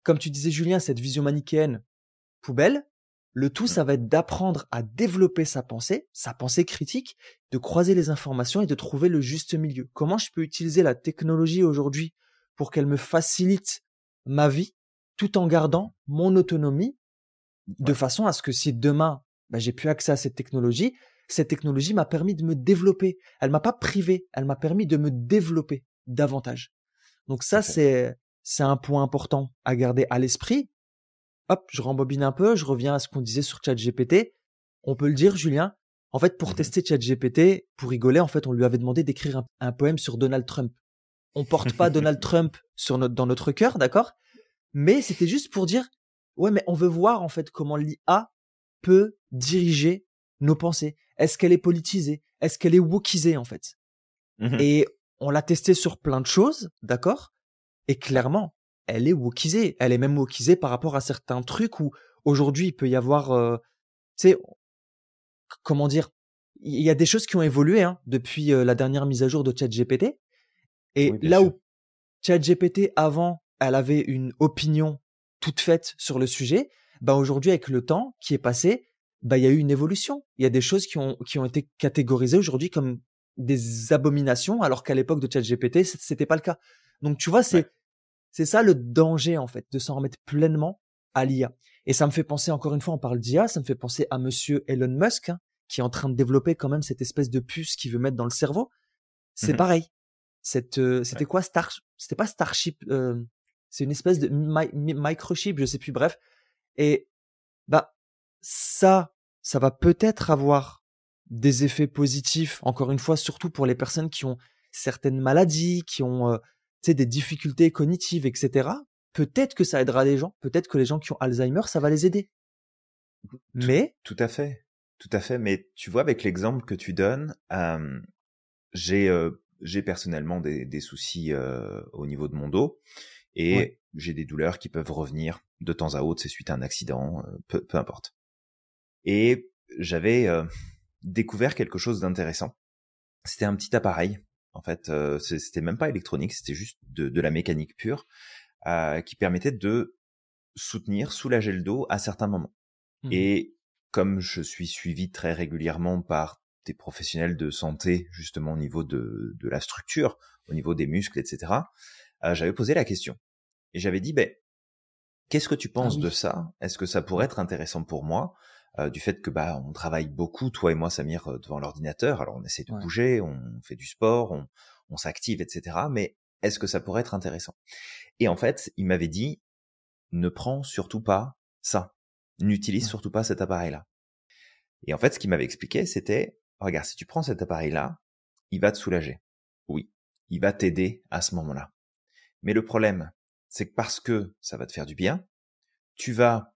Comme tu disais, Julien, cette vision manichéenne, poubelle. Le tout, Mmh. ça va être d'apprendre à développer sa pensée, sa pensée critique, de croiser les informations et de trouver le juste milieu. Comment je peux utiliser la technologie aujourd'hui pour qu'elle me facilite ma vie tout en gardant mon autonomie de façon à ce que si demain bah, j'ai plus accès à cette technologie, cette technologie m'a permis de me développer. Elle m'a pas privé, elle m'a permis de me développer davantage. Donc ça, c'est c'est un point important à garder à l'esprit. Hop, je rembobine un peu, je reviens à ce qu'on disait sur ChatGPT. On peut le dire, Julien. En fait, pour Mhm. tester ChatGPT, pour rigoler, en fait, on lui avait demandé d'écrire un, un poème sur Donald Trump. On porte pas [LAUGHS] Donald Trump sur notre, dans notre cœur, d'accord? Mais c'était juste pour dire, ouais, mais on veut voir en fait comment l'IA peut diriger nos pensées. Est-ce qu'elle est politisée? Est-ce qu'elle est wokisée en fait? Mmh Et on l'a testé sur plein de choses, d'accord? Et clairement, elle est wokisée. Elle est même wokisée par rapport à certains trucs où aujourd'hui il peut y avoir, euh, tu sais, comment dire Il y a des choses qui ont évolué hein, depuis euh, la dernière mise à jour de ChatGPT. Et Oui, là sûr. où ChatGPT avant, elle avait une opinion toute faite sur le sujet, bah aujourd'hui avec le temps qui est passé, bah il y a eu une évolution. Il y a des choses qui ont qui ont été catégorisées aujourd'hui comme des abominations, alors qu'à l'époque de ChatGPT, c'était pas le cas. Donc tu vois, c'est Ouais. c'est ça le danger en fait de s'en remettre pleinement à l'IA. Et ça me fait penser encore une fois, on parle d'IA, ça me fait penser à Monsieur Elon Musk hein, qui est en train de développer quand même cette espèce de puce qu'il veut mettre dans le cerveau. C'est Mhm. pareil. Cette euh, c'était Ouais. quoi Star C'était pas Starship. euh, c'est une espèce de mi- mi- microchip, je sais plus. Bref. Et bah ça, ça va peut-être avoir des effets positifs. Encore une fois, surtout pour les personnes qui ont certaines maladies, qui ont euh, des difficultés cognitives, etc. Peut-être que ça aidera les gens. Peut-être que les gens qui ont Alzheimer, ça va les aider. Mais Tout à fait, tout à fait. Mais tu vois, avec l'exemple que tu donnes, euh, j'ai euh, personnellement des, des soucis au niveau de mon dos et Ouais. j'ai des douleurs qui peuvent revenir de temps à autre. C'est suite à un accident, euh, peu, peu importe. Et j'avais euh, découvert quelque chose d'intéressant. C'était un petit appareil. En fait, euh, c'était même pas électronique, c'était juste de, de la mécanique pure euh, qui permettait de soutenir, soulager le dos à certains moments. Mhm. Et comme je suis suivi très régulièrement par des professionnels de santé, justement au niveau de, de la structure, au niveau des muscles, etc., euh, j'avais posé la question. Et j'avais dit, ben, qu'est-ce que tu penses Ah oui. de ça? Est-ce que ça pourrait être intéressant pour moi? Euh, du fait que bah on travaille beaucoup, toi et moi, Samir, euh, devant l'ordinateur. Alors on essaie de Ouais. bouger, on fait du sport, on, on s'active, etc. Mais est-ce que ça pourrait être intéressant? Et en fait, il m'avait dit, ne prends surtout pas ça. N'utilise Ouais. surtout pas cet appareil-là. Et en fait, ce qu'il m'avait expliqué, c'était, regarde, si tu prends cet appareil-là, il va te soulager. Oui, il va t'aider à ce moment-là. Mais le problème, c'est que parce que ça va te faire du bien, tu vas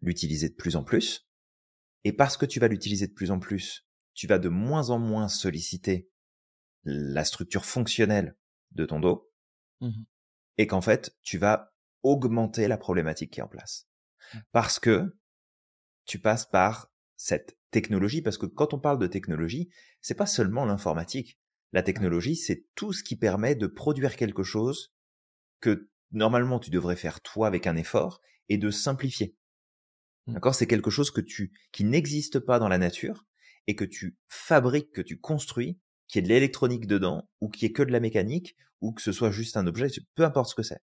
l'utiliser de plus en plus. Et parce que tu vas l'utiliser de plus en plus, tu vas de moins en moins solliciter la structure fonctionnelle de ton dos. Mhm. Et qu'en fait, tu vas augmenter la problématique qui est en place. Ouais. Parce que tu passes par cette technologie, parce que quand on parle de technologie, c'est pas seulement l'informatique. La technologie, c'est tout ce qui permet de produire quelque chose que normalement tu devrais faire toi avec un effort et de simplifier. Mm. D'accord? C'est quelque chose que tu qui n'existe pas dans la nature et que tu fabriques, que tu construis, qui est de l'électronique dedans ou qui est que de la mécanique ou que ce soit juste un objet, peu importe ce que c'est.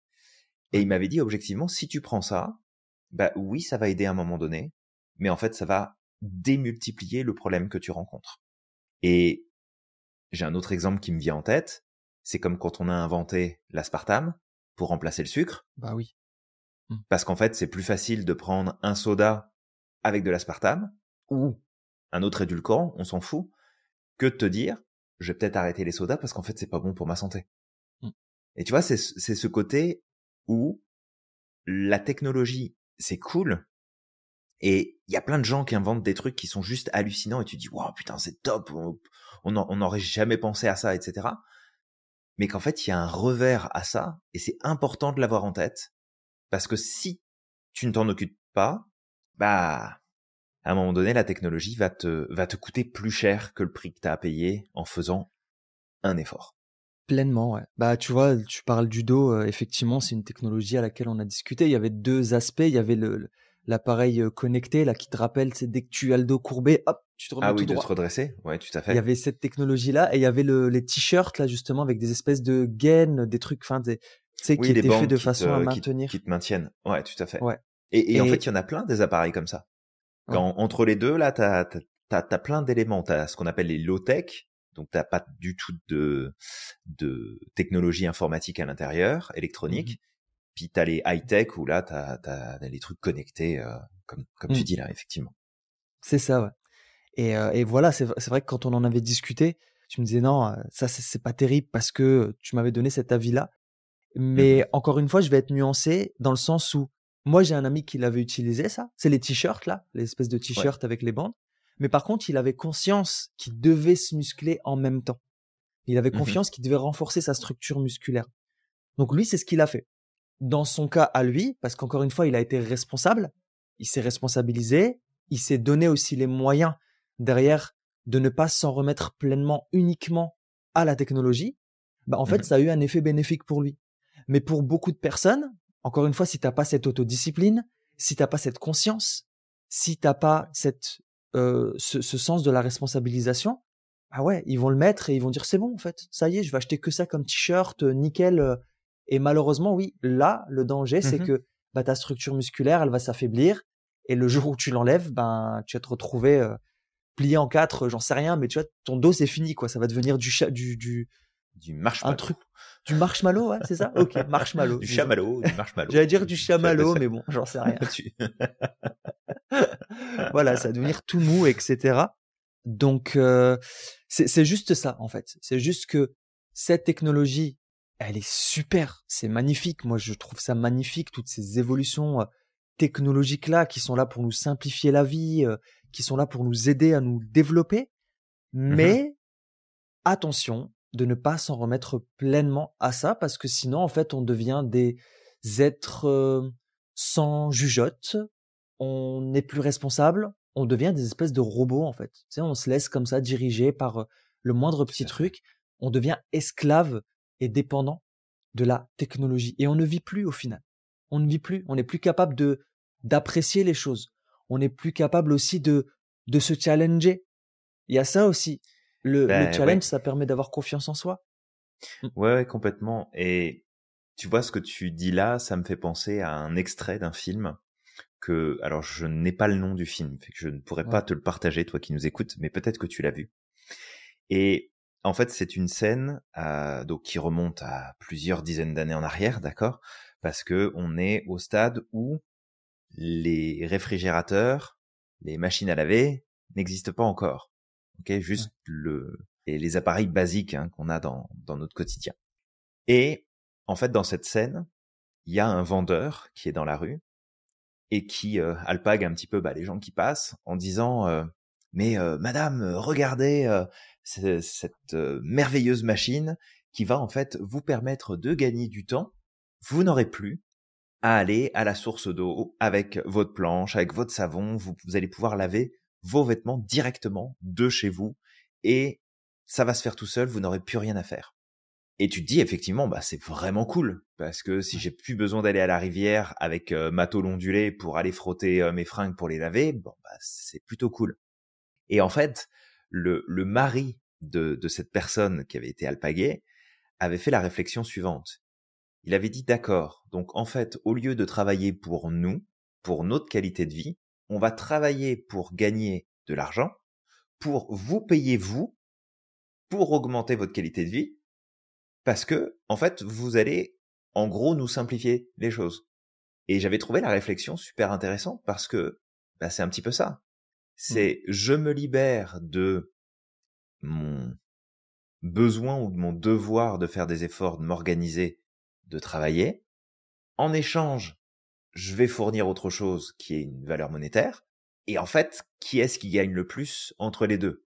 Et il m'avait dit objectivement, si tu prends ça, bah oui, ça va aider à un moment donné, mais en fait, ça va démultiplier le problème que tu rencontres. Et j'ai un autre exemple qui me vient en tête, c'est comme quand on a inventé l'aspartame pour remplacer le sucre, Bah oui. parce qu'en fait, c'est plus facile de prendre un soda avec de l'aspartame ou un autre édulcorant, on s'en fout, que de te dire, je vais peut-être arrêter les sodas parce qu'en fait, c'est pas bon pour ma santé. Mm. Et tu vois, c'est ce côté où la technologie, c'est cool. Et il y a plein de gens qui inventent des trucs qui sont juste hallucinants et tu dis, waouh, putain, c'est top, on n'aurait jamais pensé à ça, etc. Mais qu'en fait, il y a un revers à ça et c'est important de l'avoir en tête parce que si tu ne t'en occupes pas, bah, à un moment donné, la technologie va te, va te coûter plus cher que le prix que tu as à payer en faisant un effort. Pleinement, ouais. Bah, tu vois, tu parles du dos, euh, effectivement, c'est une technologie à laquelle on a discuté. Il y avait deux aspects. Il y avait le, l'appareil euh, connecté, là, qui te rappelle, c'est dès que tu as le dos courbé, hop, tu te remets ah oui, tout droit. de se redresser. Ouais, tout à fait. Il y avait cette technologie-là et il y avait le, les t-shirts, là, justement, avec des espèces de gaines, des trucs, enfin, des, tu sais, qui étaient faits de façon à maintenir. Qui, te maintiennent. Ouais, tout à fait. Ouais. Et, et, en fait, il y en a plein des appareils comme ça. Quand, Entre les deux, là, t'as, t'as, t'as plein d'éléments. T'as ce qu'on appelle les low-tech, donc t'as pas du tout de, de technologie informatique à l'intérieur, électronique. Mmh Puis t'as les high-tech où là, t'as, t'as les trucs connectés, euh, comme, comme tu mmh. dis là, effectivement. C'est ça, ouais. Et, euh, et voilà, c'est, c'est vrai que quand on en avait discuté, tu me disais non, euh, ça c'est, pas terrible parce que tu m'avais donné cet avis-là. Mais mmh encore une fois, je vais être nuancé dans le sens où moi j'ai un ami qui l'avait utilisé ça. C'est les t-shirts là, les espèces de t-shirts avec les bandes. Mais par contre, il avait conscience qu'il devait se muscler en même temps. Il avait mmh confiance qu'il devait renforcer sa structure musculaire. Donc lui, c'est ce qu'il a fait. Dans son cas à lui, parce qu'encore une fois, il a été responsable, il s'est responsabilisé, il s'est donné aussi les moyens derrière de ne pas s'en remettre pleinement uniquement à la technologie. Bah, en fait, mmh ça a eu un effet bénéfique pour lui. Mais pour beaucoup de personnes, encore une fois, si t'as pas cette autodiscipline, si t'as pas cette conscience, si t'as pas cette euh, ce, sens de la responsabilisation, ah ouais, ils vont le mettre et ils vont dire c'est bon en fait, ça y est, je vais acheter que ça comme t-shirt, euh, nickel. Euh. Et malheureusement, oui, là, le danger, c'est mmh que bah, ta structure musculaire, elle va s'affaiblir. Et le jour où tu l'enlèves, ben, tu vas te retrouver plié en quatre, j'en sais rien, mais tu vois, ton dos, c'est fini, quoi. Ça va devenir du, du, du, du marshmallow. Un truc, du marshmallow, ouais, c'est ça? Ok, [LAUGHS] marshmallow. du chamallow, du marshmallow. J'allais dire du [LAUGHS] chamallow, mais bon, j'en sais rien. [LAUGHS] voilà, ça va devenir tout mou, etc. Donc, euh, c'est juste ça, en fait. C'est juste que cette technologie, elle est super, c'est magnifique. Moi, je trouve ça magnifique, toutes ces évolutions euh, technologiques-là qui sont là pour nous simplifier la vie, euh, qui sont là pour nous aider à nous développer. Mmh Mais attention de ne pas s'en remettre pleinement à ça, parce que sinon, en fait, on devient des êtres sans jugeote, on n'est plus responsable, on devient des espèces de robots en fait. Tu sais, on se laisse comme ça diriger par euh, le moindre petit truc, on devient esclave et dépendant de la technologie et on ne vit plus au final. On ne vit plus, on n'est plus capable de d'apprécier les choses. On n'est plus capable aussi de de se challenger. Il y a ça aussi. Le, ben challenge, ça permet d'avoir confiance en soi. Mmh. Ouais, complètement. Et tu vois ce que tu dis là, ça me fait penser à un extrait d'un film que, alors je n'ai pas le nom du film, fait que je ne pourrais pas te le partager, toi qui nous écoutes, mais peut-être que tu l'as vu. Et en fait, c'est une scène euh, donc qui remonte à plusieurs dizaines d'années en arrière, d'accord? Parce que on est au stade où les réfrigérateurs, les machines à laver n'existent pas encore. Ok, juste le et les appareils basiques hein, qu'on a dans dans notre quotidien. Et en fait, dans cette scène, il y a un vendeur qui est dans la rue et qui euh, alpague un petit peu bah, les gens qui passent en disant euh, mais euh, madame regardez cette merveilleuse machine qui va en fait vous permettre de gagner du temps. Vous n'aurez plus à aller à la source d'eau avec votre planche avec votre savon. Vous, vous allez pouvoir laver vos vêtements directement de chez vous et ça va se faire tout seul. Vous n'aurez plus rien à faire. Et tu te dis effectivement, bah c'est vraiment cool parce que si j'ai plus besoin d'aller à la rivière avec euh, ma tôle ondulée pour aller frotter euh, mes fringues pour les laver, bon bah c'est plutôt cool. Et en fait, le, le mari de, de cette personne qui avait été alpaguée avait fait la réflexion suivante. Il avait dit d'accord, donc en fait, au lieu de travailler pour nous, pour notre qualité de vie, on va travailler pour gagner de l'argent, pour vous payer vous, pour augmenter votre qualité de vie, parce que en fait vous allez en gros nous simplifier les choses. Et j'avais trouvé la réflexion super intéressante parce que bah, c'est un petit peu ça. Mmh. C'est je me libère de mon besoin ou de mon devoir de faire des efforts, de m'organiser de travailler. En échange, je vais fournir autre chose qui est une valeur monétaire. Et en fait, qui est-ce qui gagne le plus entre les deux?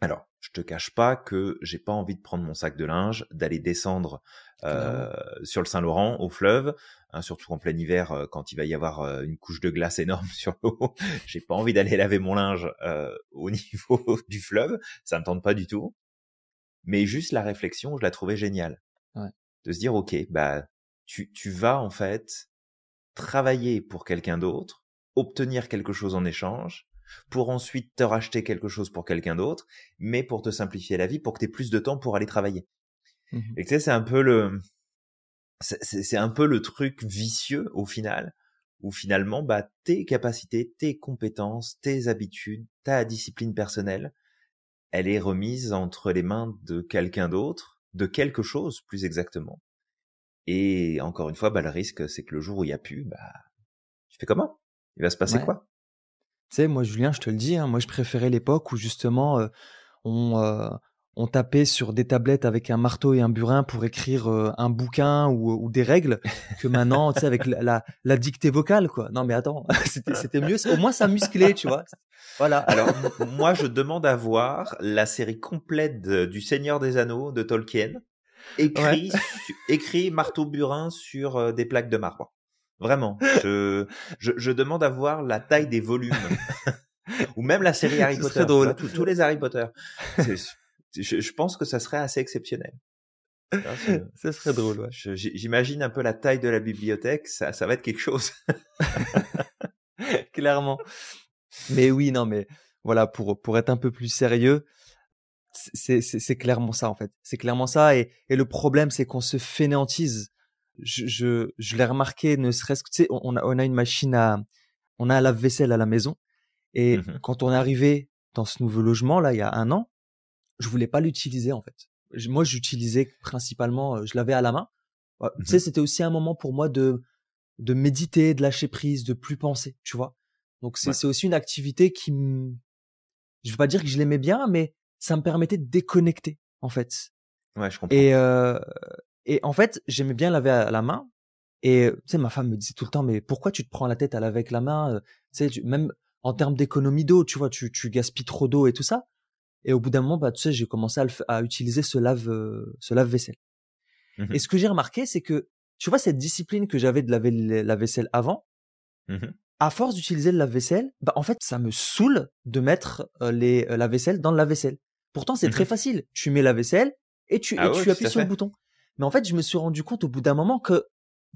Alors, je te cache pas que j'ai pas envie de prendre mon sac de linge, d'aller descendre euh, sur le Saint-Laurent au fleuve, hein, surtout en plein hiver euh, quand il va y avoir euh, une couche de glace énorme [LAUGHS] sur l'eau. j'ai pas envie d'aller laver mon linge euh, au [LAUGHS] niveau du fleuve, ça me tente pas du tout. Mais juste la réflexion, je la trouvais géniale. Ouais. De se dire, ok, bah tu, tu vas en fait travailler pour quelqu'un d'autre, obtenir quelque chose en échange, pour ensuite te racheter quelque chose pour quelqu'un d'autre, mais pour te simplifier la vie, pour que tu aies plus de temps pour aller travailler. Mmh Et tu sais, c'est un peu le, c'est un peu le truc vicieux au final, où finalement, bah, tes capacités, tes compétences, tes habitudes, ta discipline personnelle, elle est remise entre les mains de quelqu'un d'autre, de quelque chose plus exactement. Et encore une fois, bah, le risque, c'est que le jour où il y a plus, bah, tu fais comment? Il va se passer Ouais. quoi? Tu sais, moi, Julien, je te le dis, hein, moi, je préférais l'époque où justement euh, on, euh, on tapait sur des tablettes avec un marteau et un burin pour écrire euh, un bouquin ou, ou des règles que maintenant, tu sais, avec la, la, la dictée vocale, quoi. Non, mais attends, [LAUGHS] c'était mieux. Au moins, ça musclait, tu vois. Voilà. Alors, moi, je demande à voir la série complète de- du Seigneur des Anneaux de Tolkien, écrit, écrit marteau burin sur des plaques de marbre. Vraiment, je, je, je demande à voir la taille des volumes, [LAUGHS] ou même la série Harry Potter. drôle. tous- tous les Harry Potter. Je, je pense que ça serait assez exceptionnel. Ce [LAUGHS] serait drôle, ouais. J'imagine un peu la taille de la bibliothèque, ça, ça va être quelque chose. [LAUGHS] Clairement. Mais oui, non, mais voilà, pour, pour être un peu plus sérieux, c'est clairement ça, en fait. C'est clairement ça. Et, et le problème, c'est qu'on se fainéantise. Je, je, je l'ai remarqué, ne serait-ce que, tu sais, on a, on a une machine à, on a un lave-vaisselle à la maison. Et Mhm. quand on est arrivé dans ce nouveau logement, là, il y a un an, je voulais pas l'utiliser, en fait. Je- Moi, j'utilisais principalement, euh, je l'avais à la main. Ouais, Tu sais, c'était aussi un moment pour moi de, de méditer, de lâcher prise, de plus penser, tu vois? Donc c'est Ouais. c'est aussi une activité qui me, je veux pas dire que je l'aimais bien, mais ça me permettait de déconnecter en fait. Ouais, je comprends. Et euh, et en fait j'aimais bien laver à la main. Et tu sais ma femme me disait tout le temps mais pourquoi tu te prends la tête à laver avec la main euh, Tu sais même en termes d'économie d'eau, tu vois, tu tu gaspilles trop d'eau et tout ça. Et au bout d'un moment bah tu sais j'ai commencé à, le f- à utiliser ce lave euh, ce lave vaisselle. Mhm. Et ce que j'ai remarqué c'est que tu vois cette discipline que j'avais de laver la vaisselle avant Mhm. à force d'utiliser le lave-vaisselle, bah en fait, ça me saoule de mettre euh, les euh, la vaisselle dans le lave-vaisselle. Pourtant, c'est très Mhm. facile. Tu mets la vaisselle et tu, Ah et ouais, tu tout appuies sur le bouton. Mais en fait, je me suis rendu compte au bout d'un moment que,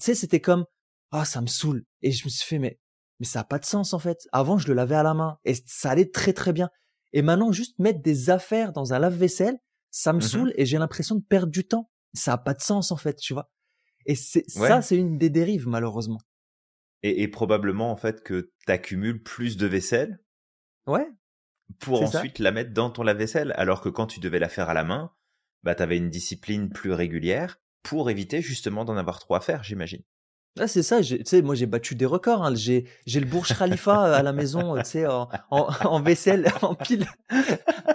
tu sais, c'était comme, ah, ça me saoule. Et je me suis fait, mais, mais ça a pas de sens, en fait. Avant, je le lavais à la main et ça allait très, très bien. Et maintenant, juste mettre des affaires dans un lave-vaisselle, ça me Mhm. saoule et j'ai l'impression de perdre du temps. Ça a pas de sens, en fait, tu vois. Et c'est, Ouais. ça, c'est une des dérives, malheureusement. Et, et probablement en fait que tu accumules plus de vaisselle Ouais. pour ça. ensuite la mettre dans ton lave-vaisselle, alors que quand tu devais la faire à la main, bah t'avais une discipline plus régulière pour éviter justement d'en avoir trop à faire, j'imagine. Ah, c'est ça, tu sais, moi j'ai battu des records. hein. J'ai, j'ai le Burj Khalifa euh, à la maison, euh, tu sais, en, en, en vaisselle, [LAUGHS] en pile.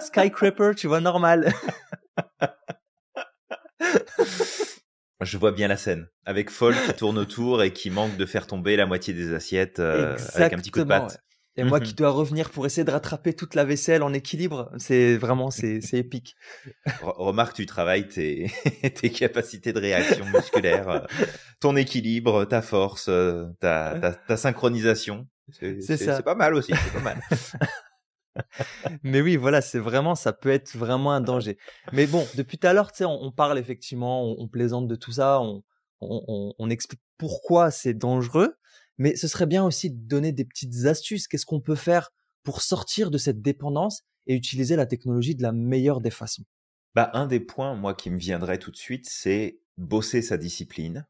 Skyscraper, tu vois, normal. Je vois bien la scène, avec Foll qui tourne autour et qui manque de faire tomber la moitié des assiettes euh, avec un petit coup de patte. Et moi qui dois revenir pour essayer de rattraper toute la vaisselle en équilibre, c'est vraiment, c'est, [LAUGHS] épique. Re- Remarque, tu travailles tes, [LAUGHS] tes capacités de réaction musculaire, euh, ton équilibre, ta force, euh, ta, ta, ta synchronisation. C'est ça. c'est pas mal aussi, c'est pas mal. [LAUGHS] Mais oui, voilà, c'est vraiment, ça peut être vraiment un danger. Mais bon, depuis tout à l'heure, tu sais, on, on parle effectivement, on, on plaisante de tout ça, on, on- on explique pourquoi c'est dangereux. Mais ce serait bien aussi de donner des petites astuces. Qu'est-ce qu'on peut faire pour sortir de cette dépendance et utiliser la technologie de la meilleure des façons? Bah, un des points, moi, qui me viendrait tout de suite, c'est bosser sa discipline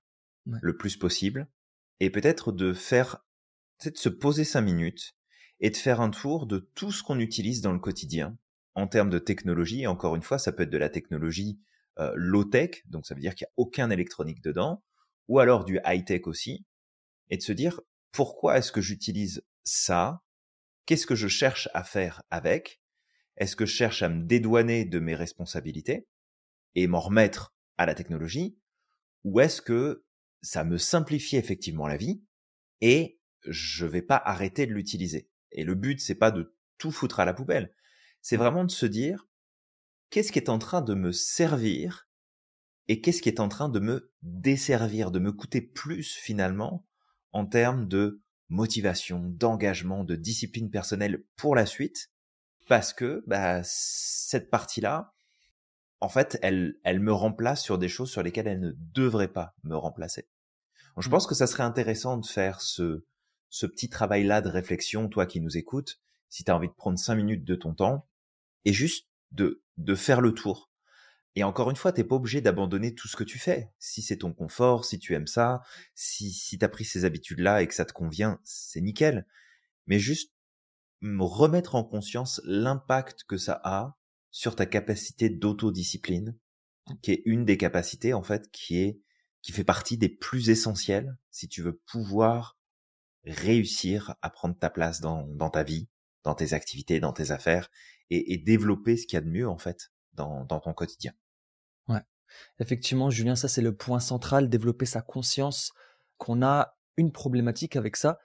Ouais. le plus possible et peut-être de faire, peut-être se poser cinq minutes et de faire un tour de tout ce qu'on utilise dans le quotidien en termes de technologie. Et encore une fois, ça peut être de la technologie euh, low-tech, donc ça veut dire qu'il n'y a aucun électronique dedans, ou alors du high-tech aussi, et de se dire pourquoi est-ce que j'utilise ça? Qu'est-ce que je cherche à faire avec? Est-ce que je cherche à me dédouaner de mes responsabilités et m'en remettre à la technologie? Ou est-ce que ça me simplifie effectivement la vie et je vais pas arrêter de l'utiliser? Et le but, c'est pas de tout foutre à la poubelle. C'est vraiment de se dire, qu'est-ce qui est en train de me servir et qu'est-ce qui est en train de me desservir, de me coûter plus finalement en termes de motivation, d'engagement, de discipline personnelle pour la suite, parce que bah, cette partie-là, en fait, elle, elle me remplace sur des choses sur lesquelles elle ne devrait pas me remplacer. Donc, je mmh. pense que ça serait intéressant de faire ce, ce petit travail-là de réflexion, toi qui nous écoutes, si tu as envie de prendre cinq minutes de ton temps, et juste de, de faire le tour. Et encore une fois, t'es pas obligé d'abandonner tout ce que tu fais. Si c'est ton confort, si tu aimes ça, si, si t'as pris ces habitudes-là et que ça te convient, c'est nickel. Mais juste me remettre en conscience l'impact que ça a sur ta capacité d'autodiscipline, qui est une des capacités, en fait, qui est, qui fait partie des plus essentielles si tu veux pouvoir réussir à prendre ta place dans, dans ta vie, dans tes activités, dans tes affaires et, et développer ce qu'il y a de mieux, en fait, dans, dans ton quotidien. Ouais. Effectivement, Julien, ça c'est le point central, développer sa conscience qu'on a une problématique avec ça,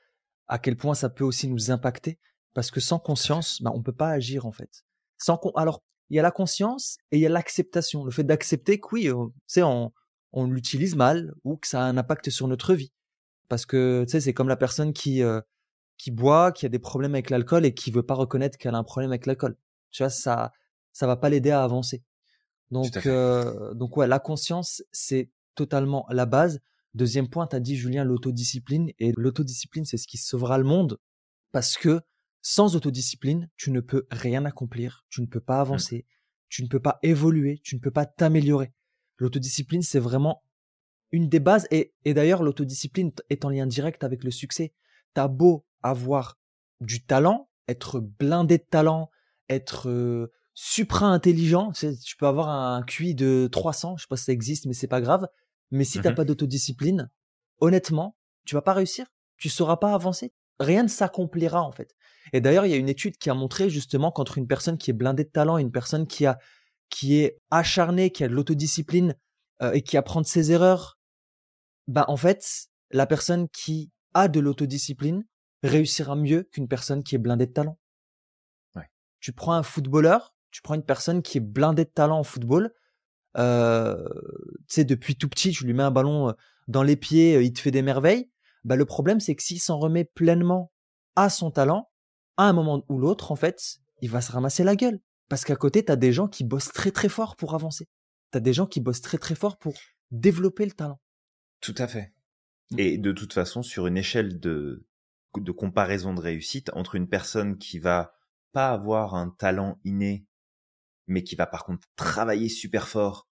à quel point ça peut aussi nous impacter, parce que sans conscience, bah, on peut pas agir en fait. Sans alors il y a la conscience et il y a l'acceptation, le fait d'accepter que oui, euh, on, on l'utilise mal ou que ça a un impact sur notre vie, parce que tu sais c'est comme la personne qui euh, qui boit, qui a des problèmes avec l'alcool et qui veut pas reconnaître qu'elle a un problème avec l'alcool. Tu vois ça ça va pas l'aider à avancer. Donc, euh, donc ouais, la conscience, c'est totalement la base. Deuxième point, tu as dit, Julien, l'autodiscipline. Et l'autodiscipline, c'est ce qui sauvera le monde. Parce que sans autodiscipline, tu ne peux rien accomplir, tu ne peux pas mmh. avancer, tu ne peux pas évoluer, tu ne peux pas t'améliorer. L'autodiscipline, c'est vraiment une des bases. Et, et d'ailleurs, l'autodiscipline est en lien direct avec le succès. T'as beau avoir du talent, être blindé de talent, être euh, supra intelligent. Tu peux avoir un QI de 300, je sais pas si ça existe, mais c'est pas grave. Mais si tu t'as mmh pas d'autodiscipline, honnêtement, tu vas pas réussir. Tu sauras pas avancer. Rien ne s'accomplira en fait. Et d'ailleurs, il y a une étude qui a montré justement qu'entre une personne qui est blindée de talent et une personne qui a qui est acharnée, qui a de l'autodiscipline euh, et qui apprend de ses erreurs, bah en fait, la personne qui a de l'autodiscipline réussira mieux qu'une personne qui est blindée de talent. Ouais. Tu prends un footballeur, tu prends une personne qui est blindée de talent en football, euh, tu sais, depuis tout petit, tu lui mets un ballon euh, dans les pieds, euh, il te fait des merveilles. Bah, le problème, c'est que s'il s'en remet pleinement à son talent, à un moment ou l'autre, en fait, il va se ramasser la gueule. Parce qu'à côté, tu as des gens qui bossent très très fort pour avancer. Tu as des gens qui bossent très très fort pour développer le talent. Tout à fait. Mmh. Et de toute façon, sur une échelle de, de comparaison de réussite entre une personne qui va pas avoir un talent inné mais qui va par contre travailler super fort,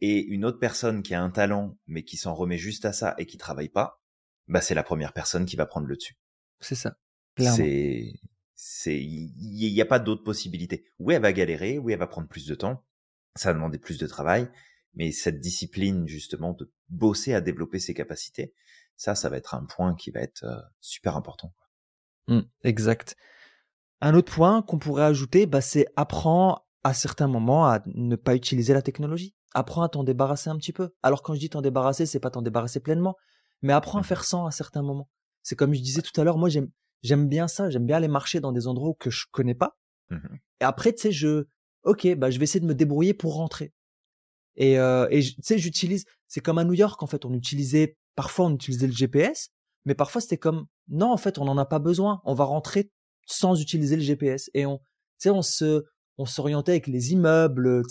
et une autre personne qui a un talent, mais qui s'en remet juste à ça et qui travaille pas, bah c'est la première personne qui va prendre le dessus. C'est ça. C'est, c'est, il n'y a pas d'autre possibilité. Oui, elle va galérer, oui, elle va prendre plus de temps, ça va demander plus de travail, mais cette discipline justement de bosser à développer ses capacités, ça, ça va être un point qui va être euh, super important. Mmh, exact. Un autre point qu'on pourrait ajouter, bah, c'est apprendre à certains moments à ne pas utiliser la technologie. Apprends à t'en débarrasser un petit peu. Alors quand je dis t'en débarrasser, c'est pas t'en débarrasser pleinement, mais apprends à faire sans à certains moments. C'est comme je disais tout à l'heure, moi j'aime j'aime bien ça, j'aime bien aller marcher dans des endroits que je connais pas. Mmh et après tu sais je OK, bah je vais essayer de me débrouiller pour rentrer. Et euh, et tu sais j'utilise c'est comme à New York en fait, on utilisait parfois on utilisait le GPS, mais parfois c'était comme non en fait, on n'en a pas besoin, on va rentrer sans utiliser le GPS et on tu sais on se on s'orientait avec les immeubles.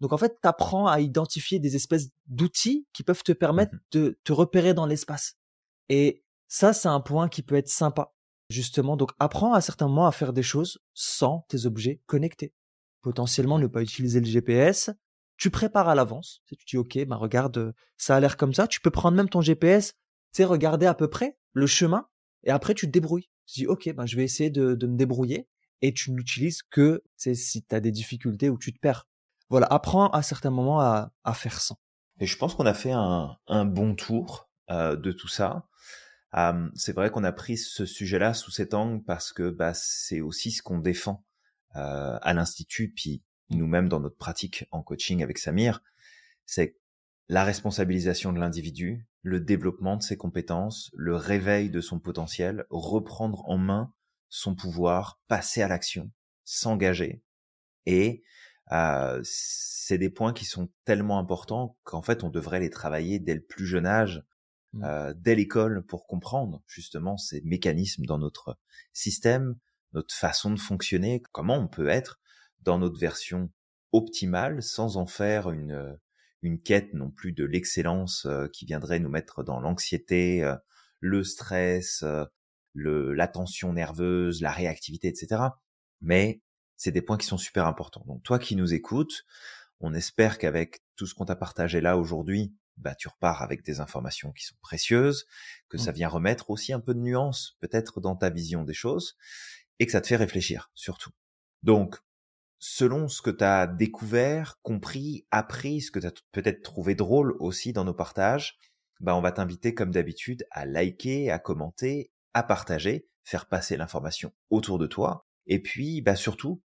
Donc en fait, tu apprends à identifier des espèces d'outils qui peuvent te permettre mmh de te repérer dans l'espace. Et ça, c'est un point qui peut être sympa, justement. Donc apprends à certains moments à faire des choses sans tes objets connectés. Potentiellement ne pas utiliser le GPS. Tu prépares à l'avance. Tu dis, OK, ben regarde, ça a l'air comme ça. Tu peux prendre même ton GPS, tu sais, regarder à peu près le chemin, et après tu te débrouilles. Tu dis, OK, ben je vais essayer de, de me débrouiller et tu n'utilises que si tu as des difficultés ou tu te perds. Voilà, apprends à certains moments à, à faire ça. Et je pense qu'on a fait un, un bon tour euh, de tout ça. C'est vrai qu'on a pris ce sujet-là sous cet angle parce que bah, c'est aussi ce qu'on défend euh, à l'institut, puis nous-mêmes dans notre pratique en coaching avec Samir. C'est la responsabilisation de l'individu, le développement de ses compétences, le réveil de son potentiel, reprendre en main son pouvoir, passer à l'action, s'engager. Et euh, c'est des points qui sont tellement importants qu'en fait on devrait les travailler dès le plus jeune âge, mmh. euh, dès l'école, pour comprendre justement ces mécanismes dans notre système, notre façon de fonctionner, comment on peut être dans notre version optimale sans en faire une une quête non plus de l'excellence euh, qui viendrait nous mettre dans l'anxiété, euh, le stress, le l'attention nerveuse, la réactivité, etc. Mais c'est des points qui sont super importants. Donc toi qui nous écoutes, on espère qu'avec tout ce qu'on t'a partagé là aujourd'hui, bah, tu repars avec des informations qui sont précieuses, que ça mmh. vient remettre aussi un peu de nuance peut-être dans ta vision des choses, et que ça te fait réfléchir surtout. Donc, selon ce que tu as découvert, compris, appris, ce que tu as peut-être trouvé drôle aussi dans nos partages, bah on va t'inviter comme d'habitude à liker, à commenter, à partager, faire passer l'information autour de toi. Et puis, bah surtout,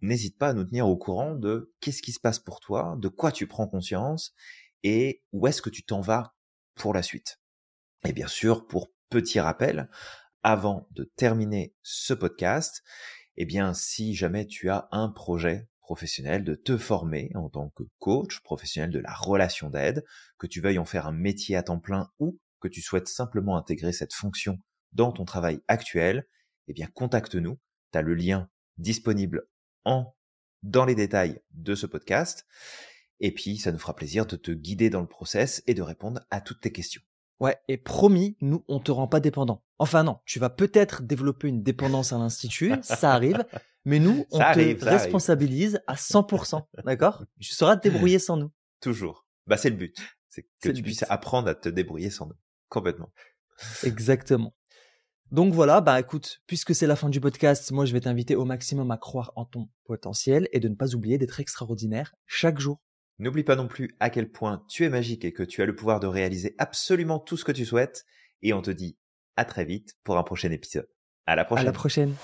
n'hésite pas à nous tenir au courant de qu'est-ce qui se passe pour toi, de quoi tu prends conscience et où est-ce que tu t'en vas pour la suite. Et bien sûr, pour petit rappel, avant de terminer ce podcast, eh bien, si jamais tu as un projet professionnel de te former en tant que coach professionnel de la relation d'aide, que tu veuilles en faire un métier à temps plein ou que tu souhaites simplement intégrer cette fonction dans ton travail actuel, eh bien, contacte-nous. Tu as le lien disponible en, dans les détails de ce podcast. Et puis, ça nous fera plaisir de te guider dans le process et de répondre à toutes tes questions. Ouais, et promis, nous, on te rend pas dépendant. Enfin non, tu vas peut-être développer une dépendance à l'institut, ça arrive, mais nous, [LAUGHS] on te responsabilise à 100%, d'accord? Tu sauras te débrouiller sans nous. Toujours. Bah c'est le but, c'est que tu puisses apprendre à te débrouiller sans nous. Complètement. Exactement. Donc voilà, bah écoute, puisque c'est la fin du podcast, moi je vais t'inviter au maximum à croire en ton potentiel et de ne pas oublier d'être extraordinaire chaque jour. N'oublie pas non plus à quel point tu es magique et que tu as le pouvoir de réaliser absolument tout ce que tu souhaites. Et on te dit à très vite pour un prochain épisode. À la prochaine. À la prochaine.